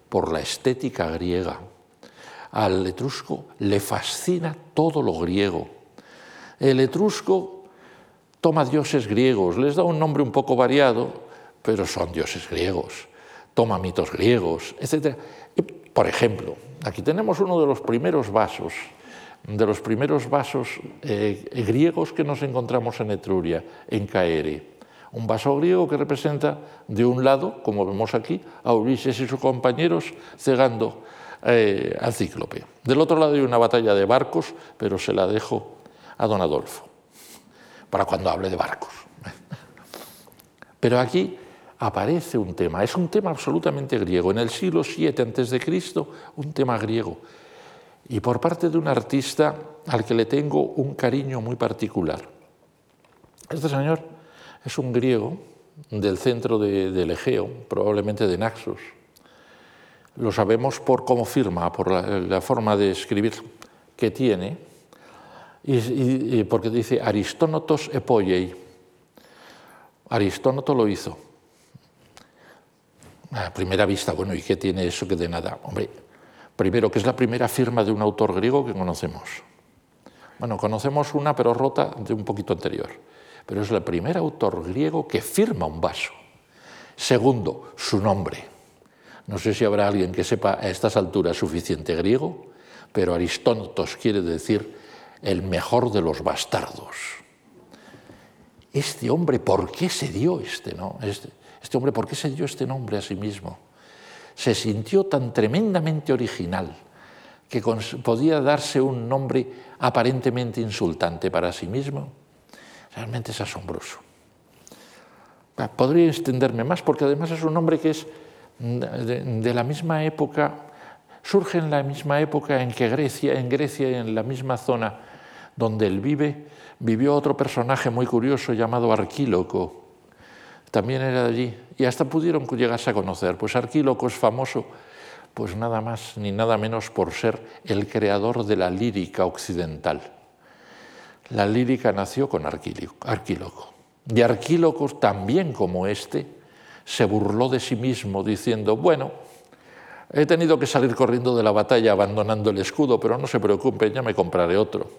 por la estética griega. Al etrusco le fascina todo lo griego. El etrusco toma dioses griegos, les da un nombre un poco variado, pero son dioses griegos. Toma mitos griegos, etc. por ejemplo, aquí tenemos uno de los primeros vasos de los primeros vasos eh, griegos que nos encontramos en Etruria, en Caere. Un vaso griego que representa, de un lado, como vemos aquí, a Ulises y sus compañeros cegando eh, al cíclope. Del otro lado hay una batalla de barcos, pero se la dejo a don Adolfo, para cuando hable de barcos. [laughs] Pero aquí aparece un tema, es un tema absolutamente griego. En el siglo VII a.C., un tema griego y por parte de un artista al que le tengo un cariño muy particular. Este señor es un griego del centro del Egeo, probablemente de Naxos. Lo sabemos por cómo firma, por la, forma de escribir que tiene, y, porque dice Aristónotos epoiei. Aristónoto lo hizo. A primera vista, bueno, ¿y qué tiene eso que de nada? Hombre, Primero, que es la primera firma de un autor griego que conocemos. Bueno, conocemos una, pero rota, de un poquito anterior. Pero es el primer autor griego que firma un vaso. Segundo, su nombre. No sé si habrá alguien que sepa a estas alturas suficiente griego, pero Aristónotos quiere decir el mejor de los bastardos. Este hombre, ¿por qué se dio este, no? este, este hombre, ¿por qué se dio este nombre a sí mismo? Se sintió tan tremendamente original que podía darse un nombre aparentemente insultante para sí mismo. Realmente es asombroso. Podría extenderme más porque además es un hombre que es de, la misma época, surge en la misma época en que Grecia, en Grecia, en la misma zona donde él vive, vivió otro personaje muy curioso llamado Arquíloco. También era de allí y hasta pudieron llegarse a conocer. Pues Arquíloco es famoso, pues nada más ni nada menos por ser el creador de la lírica occidental. La lírica nació con Arquíloco. Y Arquíloco, también como este, se burló de sí mismo diciendo, bueno, he tenido que salir corriendo de la batalla abandonando el escudo, pero no se preocupen, ya me compraré otro.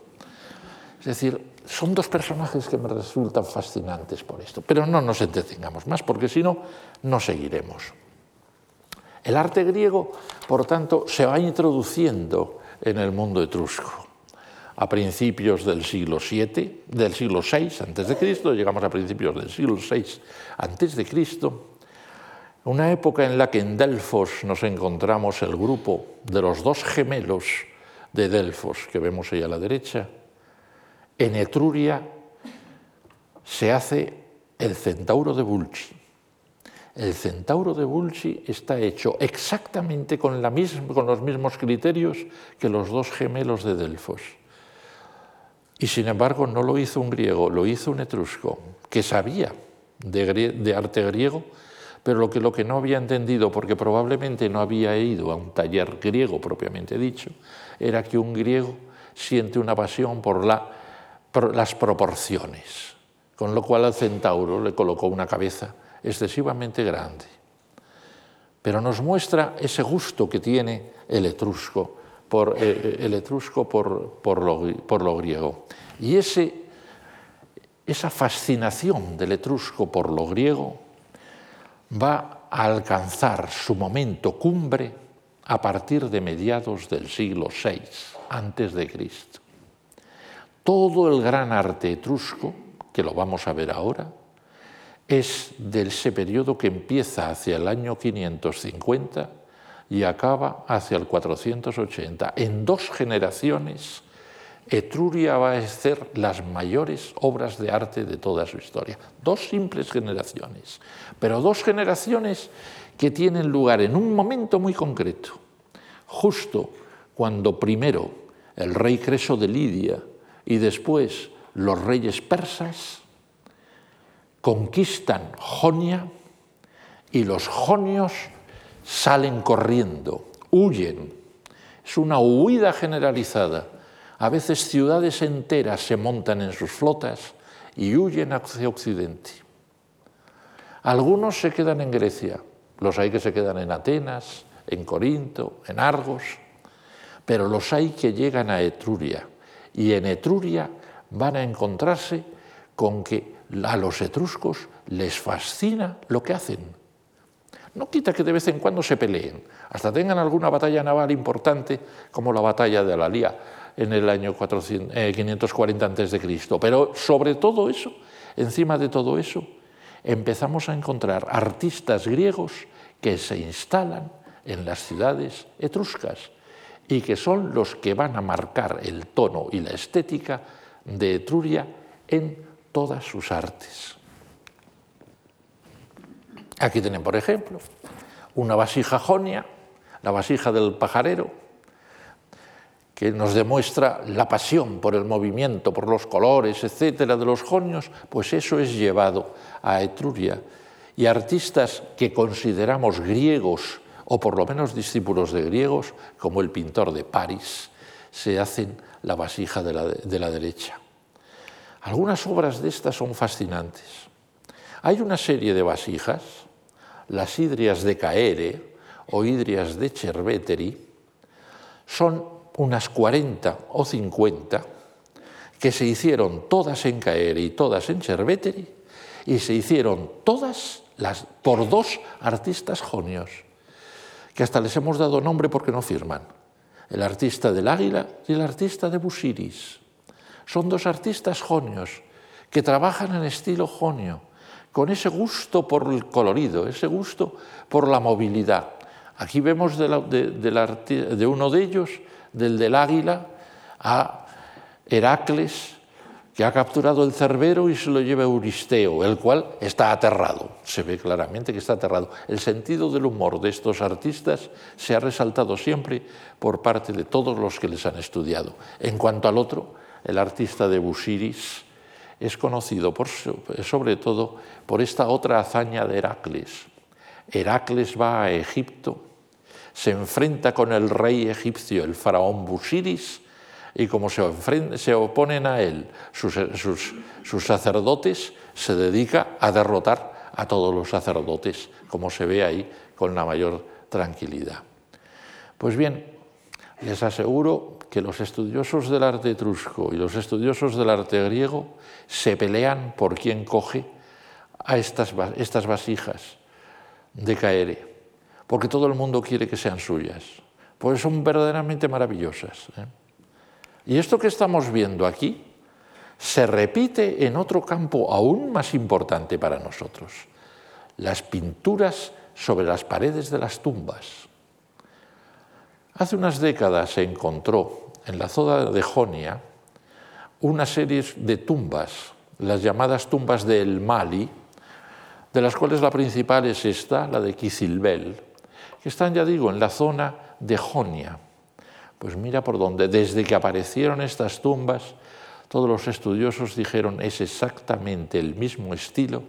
Es decir, son dos personajes que me resultan fascinantes por esto, pero no nos entretengamos más, porque si no, no seguiremos. El arte griego, por tanto, se va introduciendo en el mundo etrusco. A principios del siglo VII, del siglo VI antes de Cristo, llegamos a principios del siglo VI antes de Cristo, una época en la que en Delfos nos encontramos el grupo de los dos gemelos de Delfos que vemos ahí a la derecha. En Etruria se hace el centauro de Bulci. El centauro de Bulci está hecho exactamente con, los mismos criterios que los dos gemelos de Delfos. Y sin embargo no lo hizo un griego, lo hizo un etrusco que sabía de, arte griego pero lo que, no había entendido, porque probablemente no había ido a un taller griego propiamente dicho, era que un griego siente una pasión por, la, las proporciones, con lo cual al centauro le colocó una cabeza excesivamente grande. Pero nos muestra ese gusto que tiene el etrusco por, eh, el etrusco por, por, lo, por lo griego. Y ese, esa fascinación del etrusco por lo griego va a alcanzar su momento cumbre a partir de mediados del siglo VI antes de Cristo. Todo el gran arte etrusco, que lo vamos a ver ahora, es de ese periodo que empieza hacia el año 550 y acaba hacia el 480. En dos generaciones Etruria va a hacer las mayores obras de arte de toda su historia. Dos simples generaciones, pero dos generaciones que tienen lugar en un momento muy concreto, justo cuando primero el rey Creso de Lidia y después los reyes persas conquistan Jonia y los jonios salen corriendo, huyen. Es una huida generalizada a veces ciudades enteras se montan en sus flotas y huyen hacia Occidente. Algunos se quedan en Grecia, los hay que se quedan en Atenas, en Corinto, en Argos, pero los hay que llegan a Etruria y en Etruria van a encontrarse con que a los etruscos les fascina lo que hacen. No quita que de vez en cuando se peleen, hasta tengan alguna batalla naval importante como la batalla de Alalía, en el año 540 a.C. Pero sobre todo eso, encima de todo eso, empezamos a encontrar artistas griegos que se instalan en las ciudades etruscas y que son los que van a marcar el tono y la estética de Etruria en todas sus artes. Aquí tienen, por ejemplo, una vasija jonia, la vasija del pajarero, que nos demuestra la pasión por el movimiento, por los colores, etcétera, de los jonios, pues eso es llevado a Etruria. Y artistas que consideramos griegos, o por lo menos discípulos de griegos, como el pintor de París, se hacen la vasija de la, de la derecha. Algunas obras de estas son fascinantes. Hay una serie de vasijas, las hidrias de Caere o hidrias de Cerveteri, son unas 40 o 50 que se hicieron todas en Caere y todas en Cerveteri y se hicieron todas las, por dos artistas jonios, que hasta les hemos dado nombre porque no firman, el artista del águila y el artista de Busiris. Son dos artistas jonios que trabajan en estilo jonio, con ese gusto por el colorido, ese gusto por la movilidad. Aquí vemos de, uno de ellos del del águila a Heracles, que ha capturado el cerbero y se lo lleva Euristeo, el cual está aterrado. Se ve claramente que está aterrado. El sentido del humor de estos artistas se ha resaltado siempre por parte de todos los que les han estudiado. En cuanto al otro, el artista de Busiris, es conocido sobre todo por esta otra hazaña de Heracles. Heracles va a Egipto, se enfrenta con el rey egipcio, el faraón Busiris, y como se, oponen a él sus, sacerdotes, se dedica a derrotar a todos los sacerdotes, como se ve ahí con la mayor tranquilidad. Pues bien, les aseguro que los estudiosos del arte etrusco y los estudiosos del arte griego se pelean por quién coge a estas, estas vasijas de Caere, porque todo el mundo quiere que sean suyas, pues son verdaderamente maravillosas. ¿eh? Y esto que estamos viendo aquí se repite en otro campo aún más importante para nosotros, las pinturas sobre las paredes de las tumbas. Hace unas décadas se encontró en la zona de Jonia una serie de tumbas, las llamadas tumbas del Mali, de las cuales la principal es esta, la de Quicilbel, que están, ya digo, en la zona de Jonia. Pues mira por dónde, desde que aparecieron estas tumbas, todos los estudiosos dijeron es exactamente el mismo estilo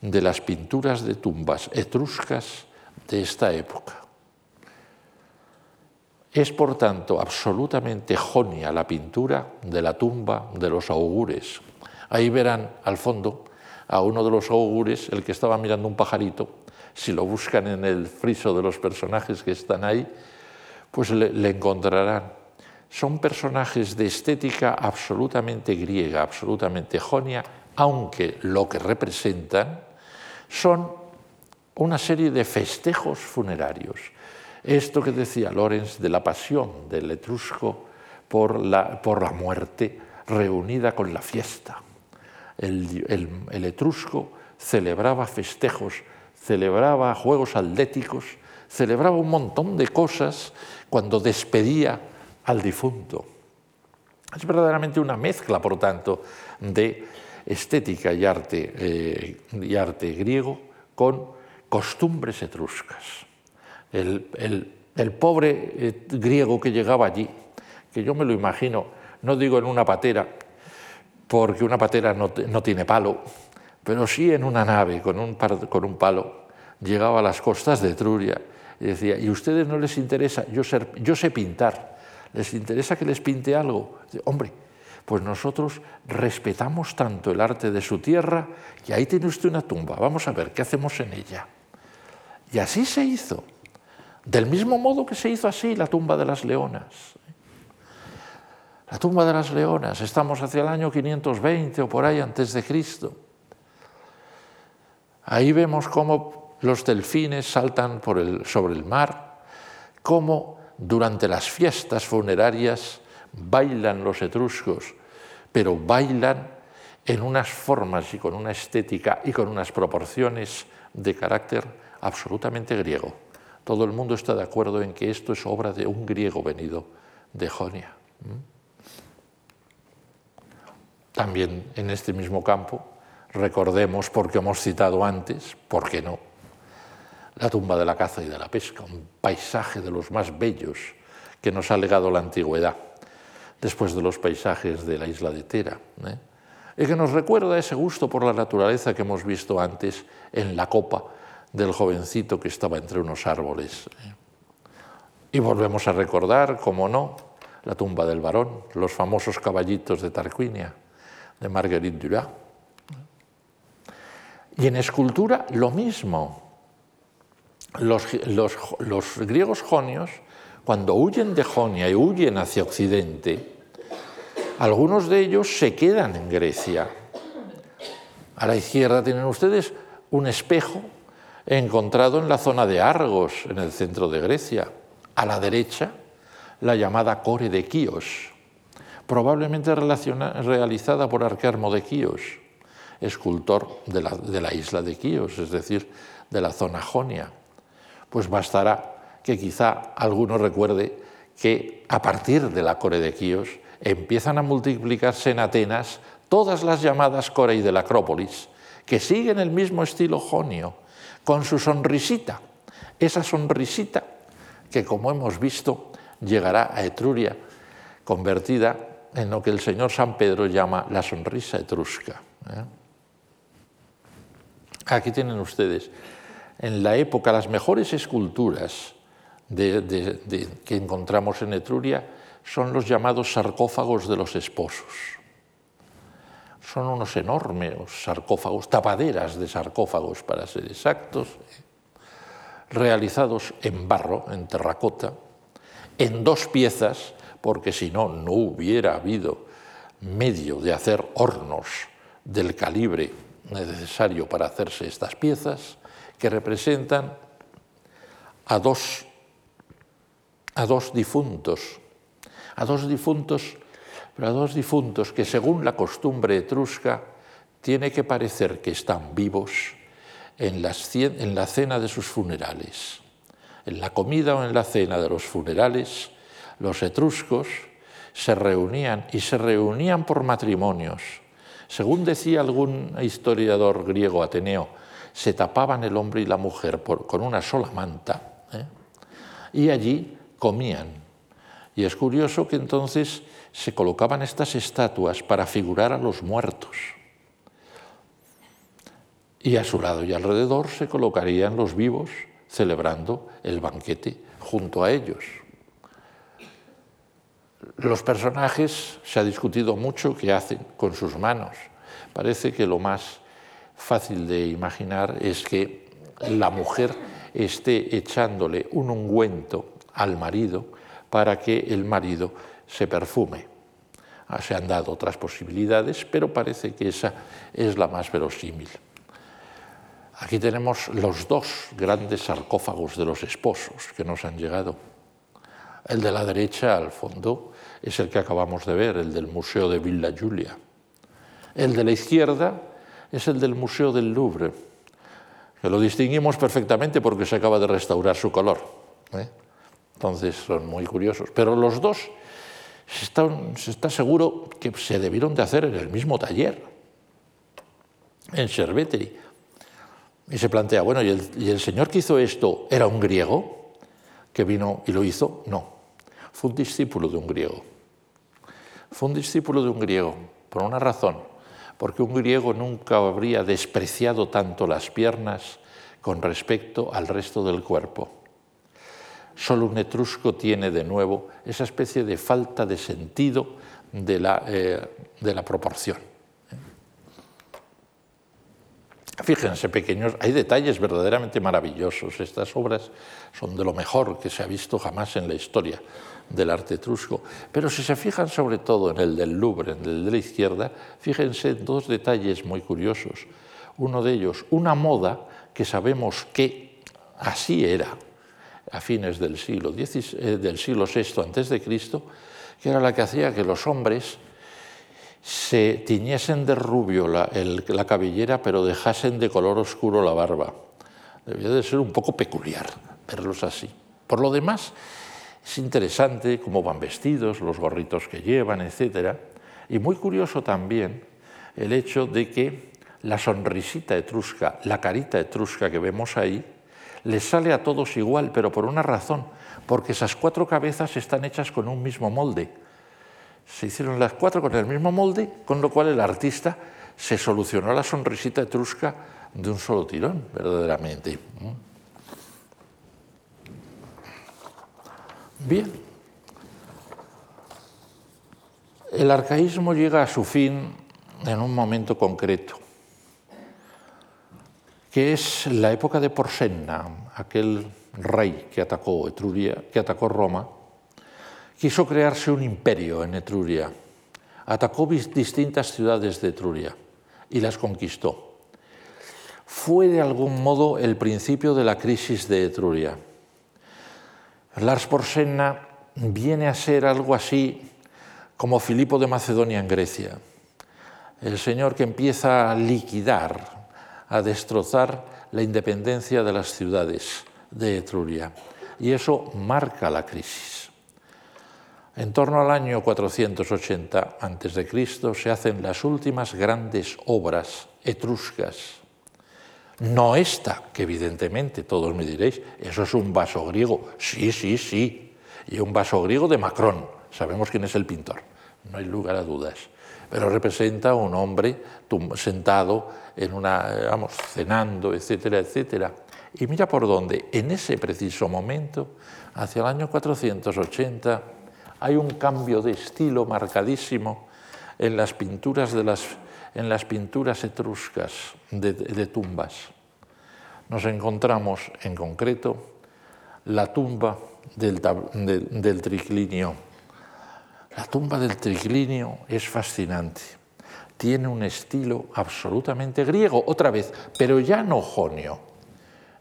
de las pinturas de tumbas etruscas de esta época. Es, por tanto, absolutamente jonia la pintura de la tumba de los augures. Ahí verán al fondo a uno de los augures, el que estaba mirando un pajarito. Si lo buscan en el friso de los personajes que están ahí, pues le, encontrarán. Son personajes de estética absolutamente griega, absolutamente jonia, aunque lo que representan son una serie de festejos funerarios. Esto que decía Lorenz de la pasión del etrusco por la, por la muerte reunida con la fiesta. El, el etrusco celebraba festejos, celebraba juegos atléticos, celebraba un montón de cosas cuando despedía al difunto. Es verdaderamente una mezcla, por tanto, de estética y arte, eh, y arte griego con costumbres etruscas. El, pobre eh, griego que llegaba allí, que yo me lo imagino, no digo en una patera, porque una patera no, tiene palo, pero sí en una nave con un, con un palo, llegaba a las costas de Etruria y decía, ¿y a ustedes no les interesa? Yo, sé pintar, ¿les interesa que les pinte algo? Hombre, pues nosotros respetamos tanto el arte de su tierra que ahí tiene usted una tumba, vamos a ver qué hacemos en ella. Y así se hizo, del mismo modo que se hizo así la tumba de las leonas. La tumba de las leonas, estamos hacia el año 520 o por ahí antes de Cristo. Ahí vemos cómo los delfines saltan sobre el mar, cómo durante las fiestas funerarias bailan los etruscos, pero bailan en unas formas y con una estética y con unas proporciones de carácter absolutamente griego. Todo el mundo está de acuerdo en que esto es obra de un griego venido de Jonia. También en este mismo campo, recordemos, porque hemos citado antes, ¿por qué no? La tumba de la caza y de la pesca, un paisaje de los más bellos que nos ha legado la antigüedad, después de los paisajes de la isla de Tera, ¿eh? y que nos recuerda ese gusto por la naturaleza que hemos visto antes en la copa del jovencito que estaba entre unos árboles. ¿eh? Y volvemos a recordar, como no, la tumba del varón, los famosos caballitos de Tarquinia, de Marguerite Duras. Y en escultura lo mismo, los, griegos jonios, cuando huyen de Jonia y huyen hacia Occidente, algunos de ellos se quedan en Grecia. A la izquierda tienen ustedes un espejo encontrado en la zona de Argos, en el centro de Grecia. A la derecha, la llamada Core de Quíos, probablemente realizada por Arquermo de Quíos, escultor de la, de la isla de Quíos, es decir, de la zona jonia pues bastará que quizá alguno recuerde que a partir de la core de Quíos empiezan a multiplicarse en Atenas todas las llamadas Corey de la Acrópolis, que siguen el mismo estilo jonio, con su sonrisita, esa sonrisita que, como hemos visto, llegará a Etruria, convertida en lo que el señor San Pedro llama la sonrisa etrusca. ¿eh? Aquí tienen ustedes, en la época, las mejores esculturas que encontramos en Etruria son los llamados sarcófagos de los esposos. Son unos enormes sarcófagos, tapaderas de sarcófagos para ser exactos, realizados en barro, en terracota, en dos piezas, porque si no, no hubiera habido medio de hacer hornos del calibre necesario para hacerse estas piezas, que representan a dos, a dos difuntos, a dos difuntos, pero a dos difuntos que según la costumbre etrusca tiene que parecer que están vivos en, en la cena de sus funerales. En la comida o en la cena de los funerales, los etruscos se reunían y se reunían por matrimonios. Según decía algún historiador griego ateneo, se tapaban el hombre y la mujer con una sola manta ¿eh? y allí comían. Y es curioso que entonces se colocaban estas estatuas para figurar a los muertos. Y a su lado y alrededor se colocarían los vivos celebrando el banquete junto a ellos. Los personajes se ha discutido mucho qué hacen con sus manos. Parece que lo más fácil de imaginar es que la mujer esté echándole un ungüento al marido para que el marido se perfume. Ah, se han dado otras posibilidades, pero parece que esa es la más verosímil. Aquí tenemos los dos grandes sarcófagos de los esposos que nos han llegado. El de la derecha, al fondo, es el que acabamos de ver, el del Museo de Villa Giulia. El de la izquierda es el del Museo del Louvre, que lo distinguimos perfectamente porque se acaba de restaurar su color. ¿eh? Entonces son muy curiosos. Pero los dos se está, se está, seguro que se debieron de hacer en el mismo taller, en Cerveteri. Y se plantea, bueno, ¿y el, ¿y el señor que hizo esto era un griego que vino y lo hizo? No, fue un discípulo de un griego. Fue un discípulo de un griego, por una razón porque un griego nunca habría despreciado tanto las piernas con respecto al resto del cuerpo. Solo un etrusco tiene de nuevo esa especie de falta de sentido de la, eh, de la proporción. Fíjense, pequeños, hay detalles verdaderamente maravillosos. Estas obras son de lo mejor que se ha visto jamás en la historia del arte etrusco. Pero si se fijan sobre todo en el del Louvre, en el de la izquierda, fíjense en dos detalles muy curiosos. Uno de ellos, una moda que sabemos que así era a fines del siglo, eh, del siglo VI antes de Cristo, que era la que hacía que los hombres se tiñesen de rubio la, la cabellera, pero dejasen de color oscuro la barba. Debía de ser un poco peculiar verlos así. Por lo demás, es interesante cómo van vestidos, los gorritos que llevan, etc. Y muy curioso también el hecho de que la sonrisita etrusca, la carita etrusca que vemos ahí, les sale a todos igual, pero por una razón, porque esas cuatro cabezas están hechas con un mismo molde. Se hicieron las cuatro con el mismo molde, con lo cual el artista se solucionó la sonrisita etrusca de un solo tirón, verdaderamente. Bien. El arcaísmo llega a su fin en un momento concreto, que es la época de Porsenna, aquel rey que atacó Etruria, que atacó Roma, quiso crearse un imperio en Etruria, atacó distintas ciudades de Etruria y las conquistó. Fue de algún modo el principio de la crisis de Etruria Lars Porsenna viene a ser algo así como Filipo de Macedonia en Grecia, el señor que empieza a liquidar, a destrozar la independencia de las ciudades de Etruria. Y eso marca la crisis. En torno al año 480 a.C. se hacen las últimas grandes obras etruscas. No esta, que evidentemente todos me diréis, eso es un vaso griego. Sí, sí, sí. Y un vaso griego de Macron. Sabemos quién es el pintor, no hay lugar a dudas. Pero representa a un hombre sentado en una, vamos, cenando, etcétera, etcétera. Y mira por dónde, en ese preciso momento, hacia el año 480, hay un cambio de estilo marcadísimo en las pinturas, de las, en las pinturas etruscas de, tumbas. Nos encontramos en concreto la tumba del, triclinio. La tumba del triclinio es fascinante. Tiene un estilo absolutamente griego, otra vez, pero ya no jonio,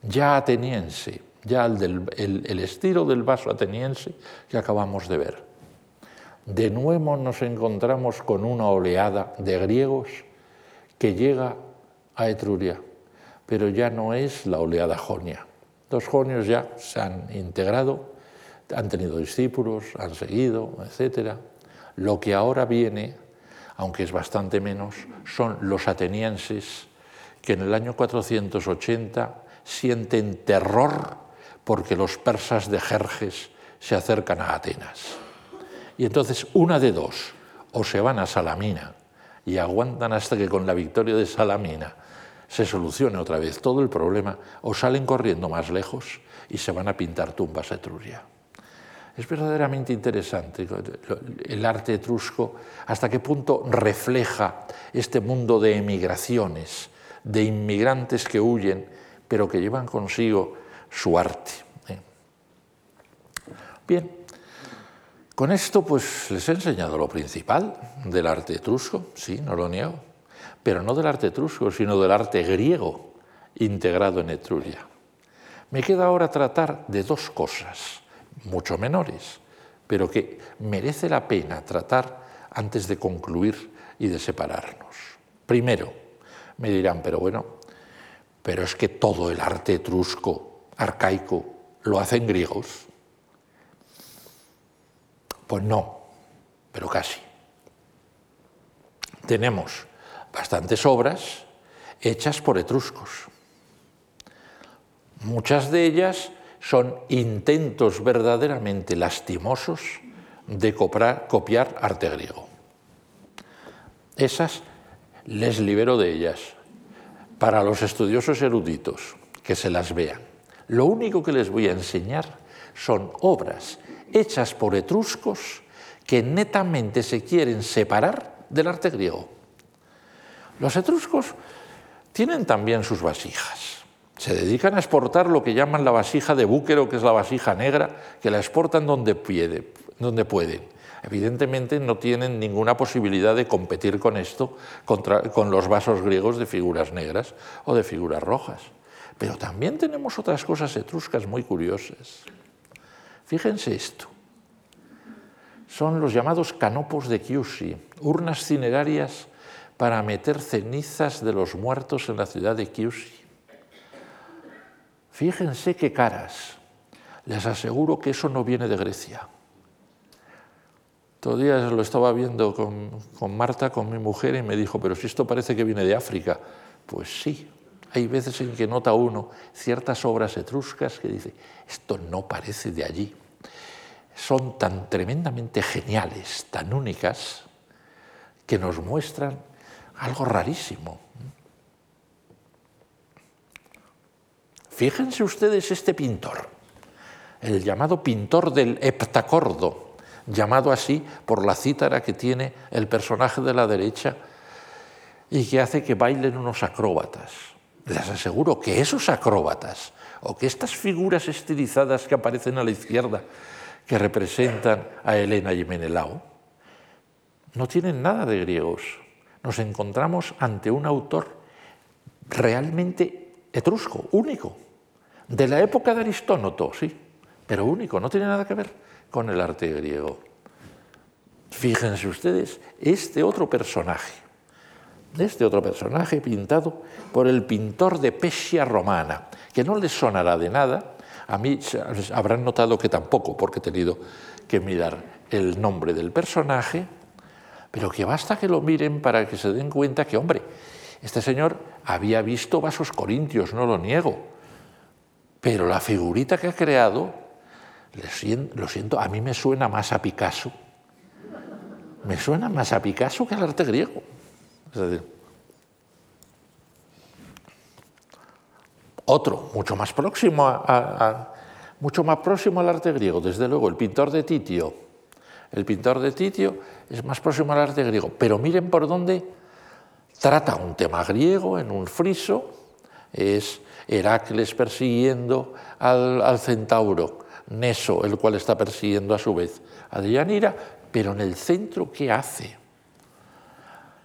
ya ateniense, ya el, el estilo del vaso ateniense que acabamos de ver de nuevo nos encontramos con una oleada de griegos que llega a Etruria, pero ya no es la oleada jonia. Los jonios ya se han integrado, han tenido discípulos, han seguido, etc. Lo que ahora viene, aunque es bastante menos, son los atenienses que en el año 480 sienten terror porque los persas de Jerjes se acercan a Atenas. Y entonces una de dos, o se van a Salamina y aguantan hasta que con la victoria de Salamina se solucione otra vez todo el problema, o salen corriendo más lejos y se van a pintar tumbas a Etruria. Es verdaderamente interesante el arte etrusco, hasta qué punto refleja este mundo de emigraciones, de inmigrantes que huyen, pero que llevan consigo su arte. ¿eh? Bien, con esto pues les he enseñado lo principal del arte etrusco, sí, no lo niego, pero no del arte etrusco, sino del arte griego integrado en Etruria. Me queda ahora tratar de dos cosas, mucho menores, pero que merece la pena tratar antes de concluir y de separarnos. Primero, me dirán, pero bueno, pero es que todo el arte etrusco, arcaico, lo hacen griegos. Pues no, pero casi. Tenemos bastantes obras hechas por etruscos. Muchas de ellas son intentos verdaderamente lastimosos de copiar, arte griego. Esas les libero de ellas. Para los estudiosos eruditos, que se las vean. Lo único que les voy a enseñar son obras hechas por etruscos que netamente se quieren separar del arte griego. Los etruscos tienen también sus vasijas. Se dedican a exportar lo que llaman la vasija de búquero, que es la vasija negra, que la exportan donde, donde pueden. Evidentemente no tienen ninguna posibilidad de competir con esto con los vasos griegos de figuras negras o de figuras rojas. Pero también tenemos otras cosas etruscas muy curiosas. Fíjense esto. Son los llamados canopos de Chiusi, urnas cinerarias para meter cenizas de los muertos en la ciudad de Chiusi. Fíjense qué caras. Les aseguro que eso no viene de Grecia. Todavía lo estaba viendo con, con, Marta, con mi mujer, y me dijo, pero si esto parece que viene de África. Pues sí, hay veces en que nota uno ciertas obras etruscas que dice, esto no parece de allí son tan tremendamente geniales, tan únicas, que nos muestran algo rarísimo. Fíjense ustedes este pintor, el llamado pintor del heptacordo, llamado así por la cítara que tiene el personaje de la derecha y que hace que bailen unos acróbatas. Les aseguro que esos acróbatas o que estas figuras estilizadas que aparecen a la izquierda que representan a Elena y Menelao, no tienen nada de griegos. Nos encontramos ante un autor realmente etrusco, único, de la época de Aristónoto, sí, pero único, no tiene nada que ver con el arte griego. Fíjense ustedes, este otro personaje, este otro personaje pintado por el pintor de Pesia romana, que no les sonará de nada, A mí habrán notado que tampoco, porque he tenido que mirar el nombre del personaje, pero que basta que lo miren para que se den cuenta que, hombre, este señor había visto vasos corintios, no lo niego, pero la figurita que ha creado, lo siento, a mí me suena más a Picasso, me suena más a Picasso que al arte griego. Otro, mucho más próximo a, mucho más próximo al arte griego, desde luego, el pintor de Titio. El pintor de Titio es más próximo al arte griego, pero miren por dónde trata un tema griego en un friso, es Heracles persiguiendo al, centauro, Neso, el cual está persiguiendo a su vez a Deianira, pero en el centro, ¿qué hace?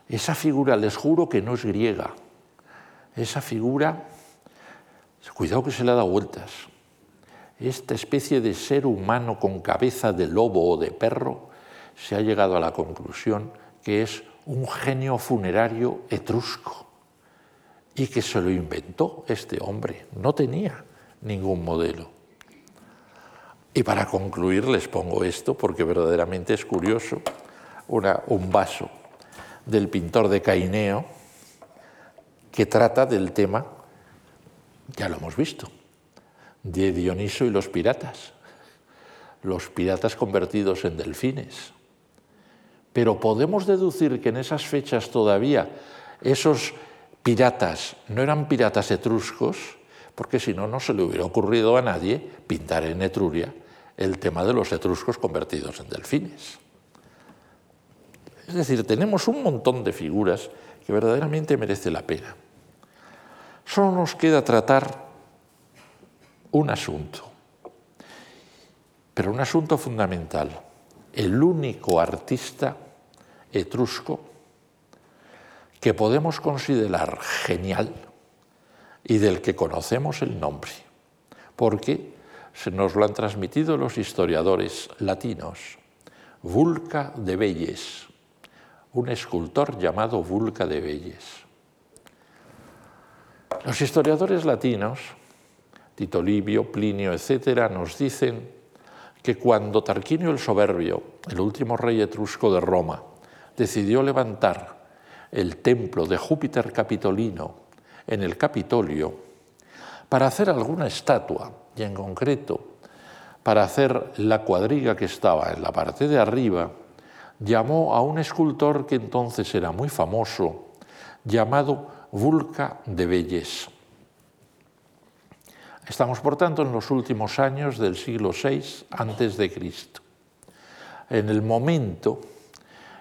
Esa figura, les juro que no es griega, esa figura, cuidado que se le da vueltas, esta especie de ser humano con cabeza de lobo o de perro, se ha llegado a la conclusión que es un genio funerario etrusco y que se lo inventó este hombre, no tenía ningún modelo. Y para concluir les pongo esto porque verdaderamente es curioso, un vaso del pintor de Caineo que trata del tema, ya lo hemos visto, de Dioniso y los piratas, los piratas convertidos en delfines. Pero podemos deducir que en esas fechas todavía esos piratas no eran piratas etruscos, porque si no, no se le hubiera ocurrido a nadie pintar en Etruria el tema de los etruscos convertidos en delfines. Es decir, tenemos un montón de figuras que verdaderamente merece la pena. Solo nos queda tratar un asunto, pero un asunto fundamental. El único artista etrusco que podemos considerar genial y del que conocemos el nombre, porque se nos lo han transmitido los historiadores latinos. Vulca de Belles, un escultor llamado Vulca de Belles. Los historiadores latinos Tito Livio, Plinio, etc., nos dicen que cuando Tarquinio el Soberbio, el último rey etrusco de Roma, decidió levantar el templo de Júpiter Capitolino en el Capitolio para hacer alguna estatua, y en concreto para hacer la cuadriga que estaba en la parte de arriba, llamó a un escultor que entonces era muy famoso, llamado Vulca de Belles. Estamos, por tanto, en los últimos años del siglo VI Cristo, en el momento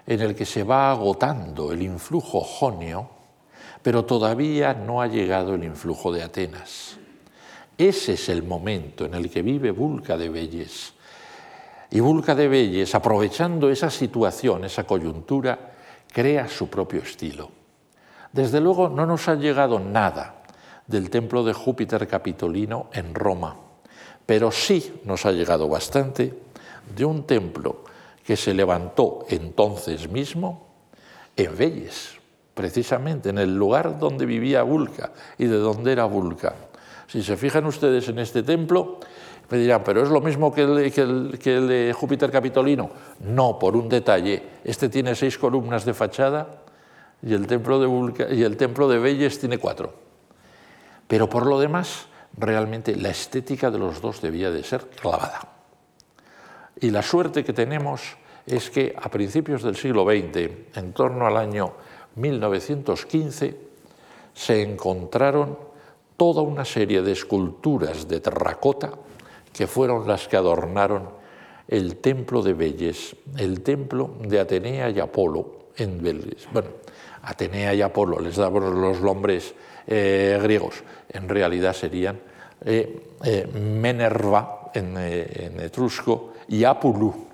en el que se va agotando el influjo jonio, pero todavía no ha llegado el influjo de Atenas. Ese es el momento en el que vive Vulca de Belles. Y Vulca de Belles, aprovechando esa situación, esa coyuntura, crea su propio estilo. Desde luego no nos ha llegado nada del templo de Júpiter Capitolino en Roma, pero sí nos ha llegado bastante de un templo que se levantó entonces mismo en Velles, precisamente en el lugar donde vivía Vulca y de donde era Vulca. Si se fijan ustedes en este templo, me dirán, pero es lo mismo que el, que el, de Júpiter Capitolino. No, por un detalle. Este tiene seis columnas de fachada y el templo de, Vulca, y el templo de Velles tiene cuatro. Pero por lo demás, realmente la estética de los dos debía de ser clavada. Y la suerte que tenemos es que a principios del siglo XX, en torno al año 1915, se encontraron toda una serie de esculturas de terracota que fueron las que adornaron el templo de Belles, el templo de Atenea y Apolo en Belles. Bueno, Atenea y Apolo les damos los nombres eh, griegos, en realidad serían eh, eh, Menerva en, etrusco y Apulú.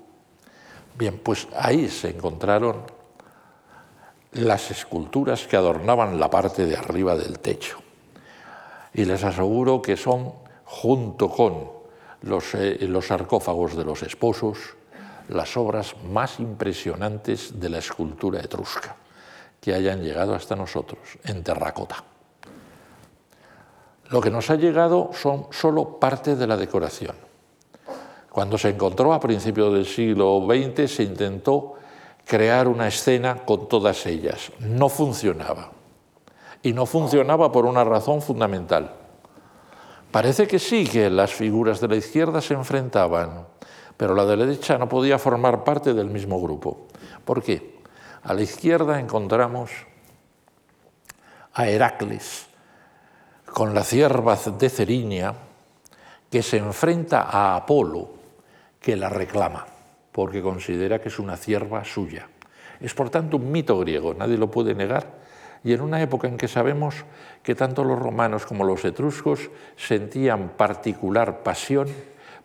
Bien, pues ahí se encontraron las esculturas que adornaban la parte de arriba del techo. Y les aseguro que son, junto con los sarcófagos de los esposos, las obras más impresionantes de la escultura etrusca que hayan llegado hasta nosotros en terracota. Lo que nos ha llegado son solo parte de la decoración. Cuando se encontró a principios del siglo XX se intentó crear una escena con todas ellas. No funcionaba. Y no funcionaba por una razón fundamental. Parece que sí que las figuras de la izquierda se enfrentaban, pero la de la derecha no podía formar parte del mismo grupo. ¿Por qué? A la izquierda encontramos a Heracles con la cierva de Cerinia que se enfrenta a Apolo que la reclama porque considera que es una cierva suya. Es por tanto un mito griego, nadie lo puede negar, y en una época en que sabemos que tanto los romanos como los etruscos sentían particular pasión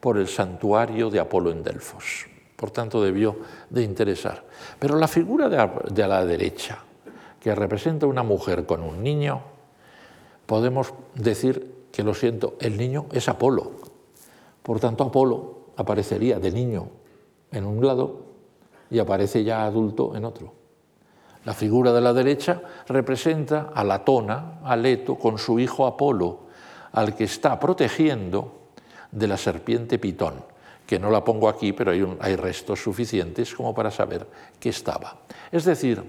por el santuario de Apolo en Delfos. Por tanto, debió de interesar. Pero la figura de la derecha, que representa una mujer con un niño, podemos decir que, lo siento, el niño es Apolo. Por tanto, Apolo aparecería de niño en un lado y aparece ya adulto en otro. La figura de la derecha representa a Latona, a Leto, con su hijo Apolo, al que está protegiendo de la serpiente Pitón, que no la pongo aquí, pero hay, hay restos suficientes como para saber que estaba. Es decir,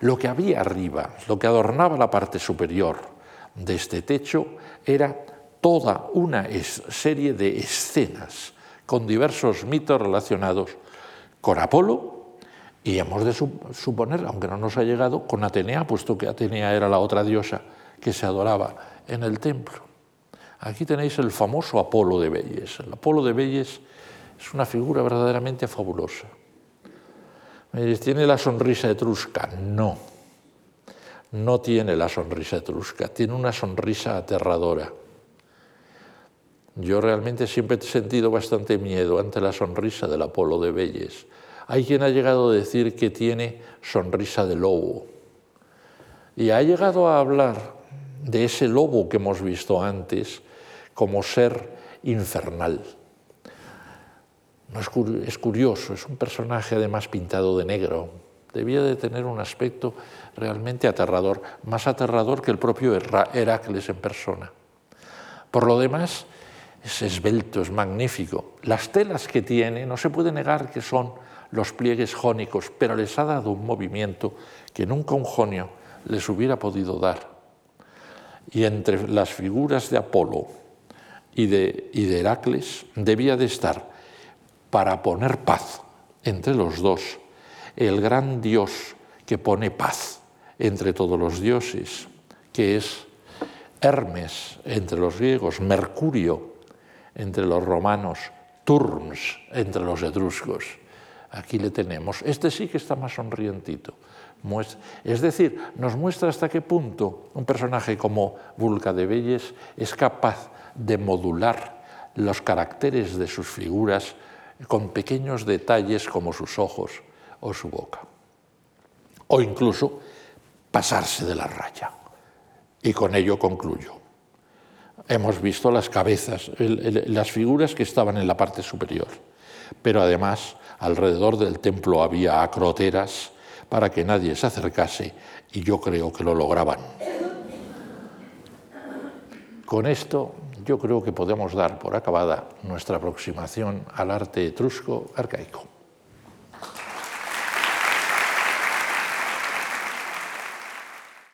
lo que había arriba, lo que adornaba la parte superior de este techo, era toda una serie de escenas con diversos mitos relacionados con Apolo y hemos de suponer, aunque no nos ha llegado, con Atenea, puesto que Atenea era la otra diosa que se adoraba en el templo. Aquí tenéis el famoso Apolo de Belles. El Apolo de Belles es una figura verdaderamente fabulosa. ¿Tiene la sonrisa etrusca? No. No tiene la sonrisa etrusca, tiene una sonrisa aterradora. Yo realmente siempre he sentido bastante miedo ante la sonrisa del Apolo de Belles. Hay quien ha llegado a decir que tiene sonrisa de lobo. Y ha llegado a hablar de ese lobo que hemos visto antes como ser infernal. es, curioso, es un personaje además pintado de negro. Debía de tener un aspecto realmente aterrador, más aterrador que el propio Heracles en persona. Por lo demás, es esbelto, es magnífico. Las telas que tiene no se puede negar que son los pliegues jónicos, pero les ha dado un movimiento que nunca un jonio les hubiera podido dar. Y entre las figuras de Apolo y de, Heracles debía de estar, para poner paz entre los dos, el gran dios que pone paz entre todos los dioses, que es Hermes entre los griegos, Mercurio entre los romanos, Turns entre los etruscos. Aquí le tenemos. Este sí que está más sonrientito. Es decir, nos muestra hasta qué punto un personaje como Vulca de Belles es capaz de modular los caracteres de sus figuras con pequeños detalles como sus ojos o su boca. O incluso pasarse de la raya. Y con ello concluyo hemos visto las cabezas, las figuras que estaban en la parte superior. Pero además, alrededor del templo había acroteras para que nadie se acercase y yo creo que lo lograban. Con esto yo creo que podemos dar por acabada nuestra aproximación al arte etrusco arcaico.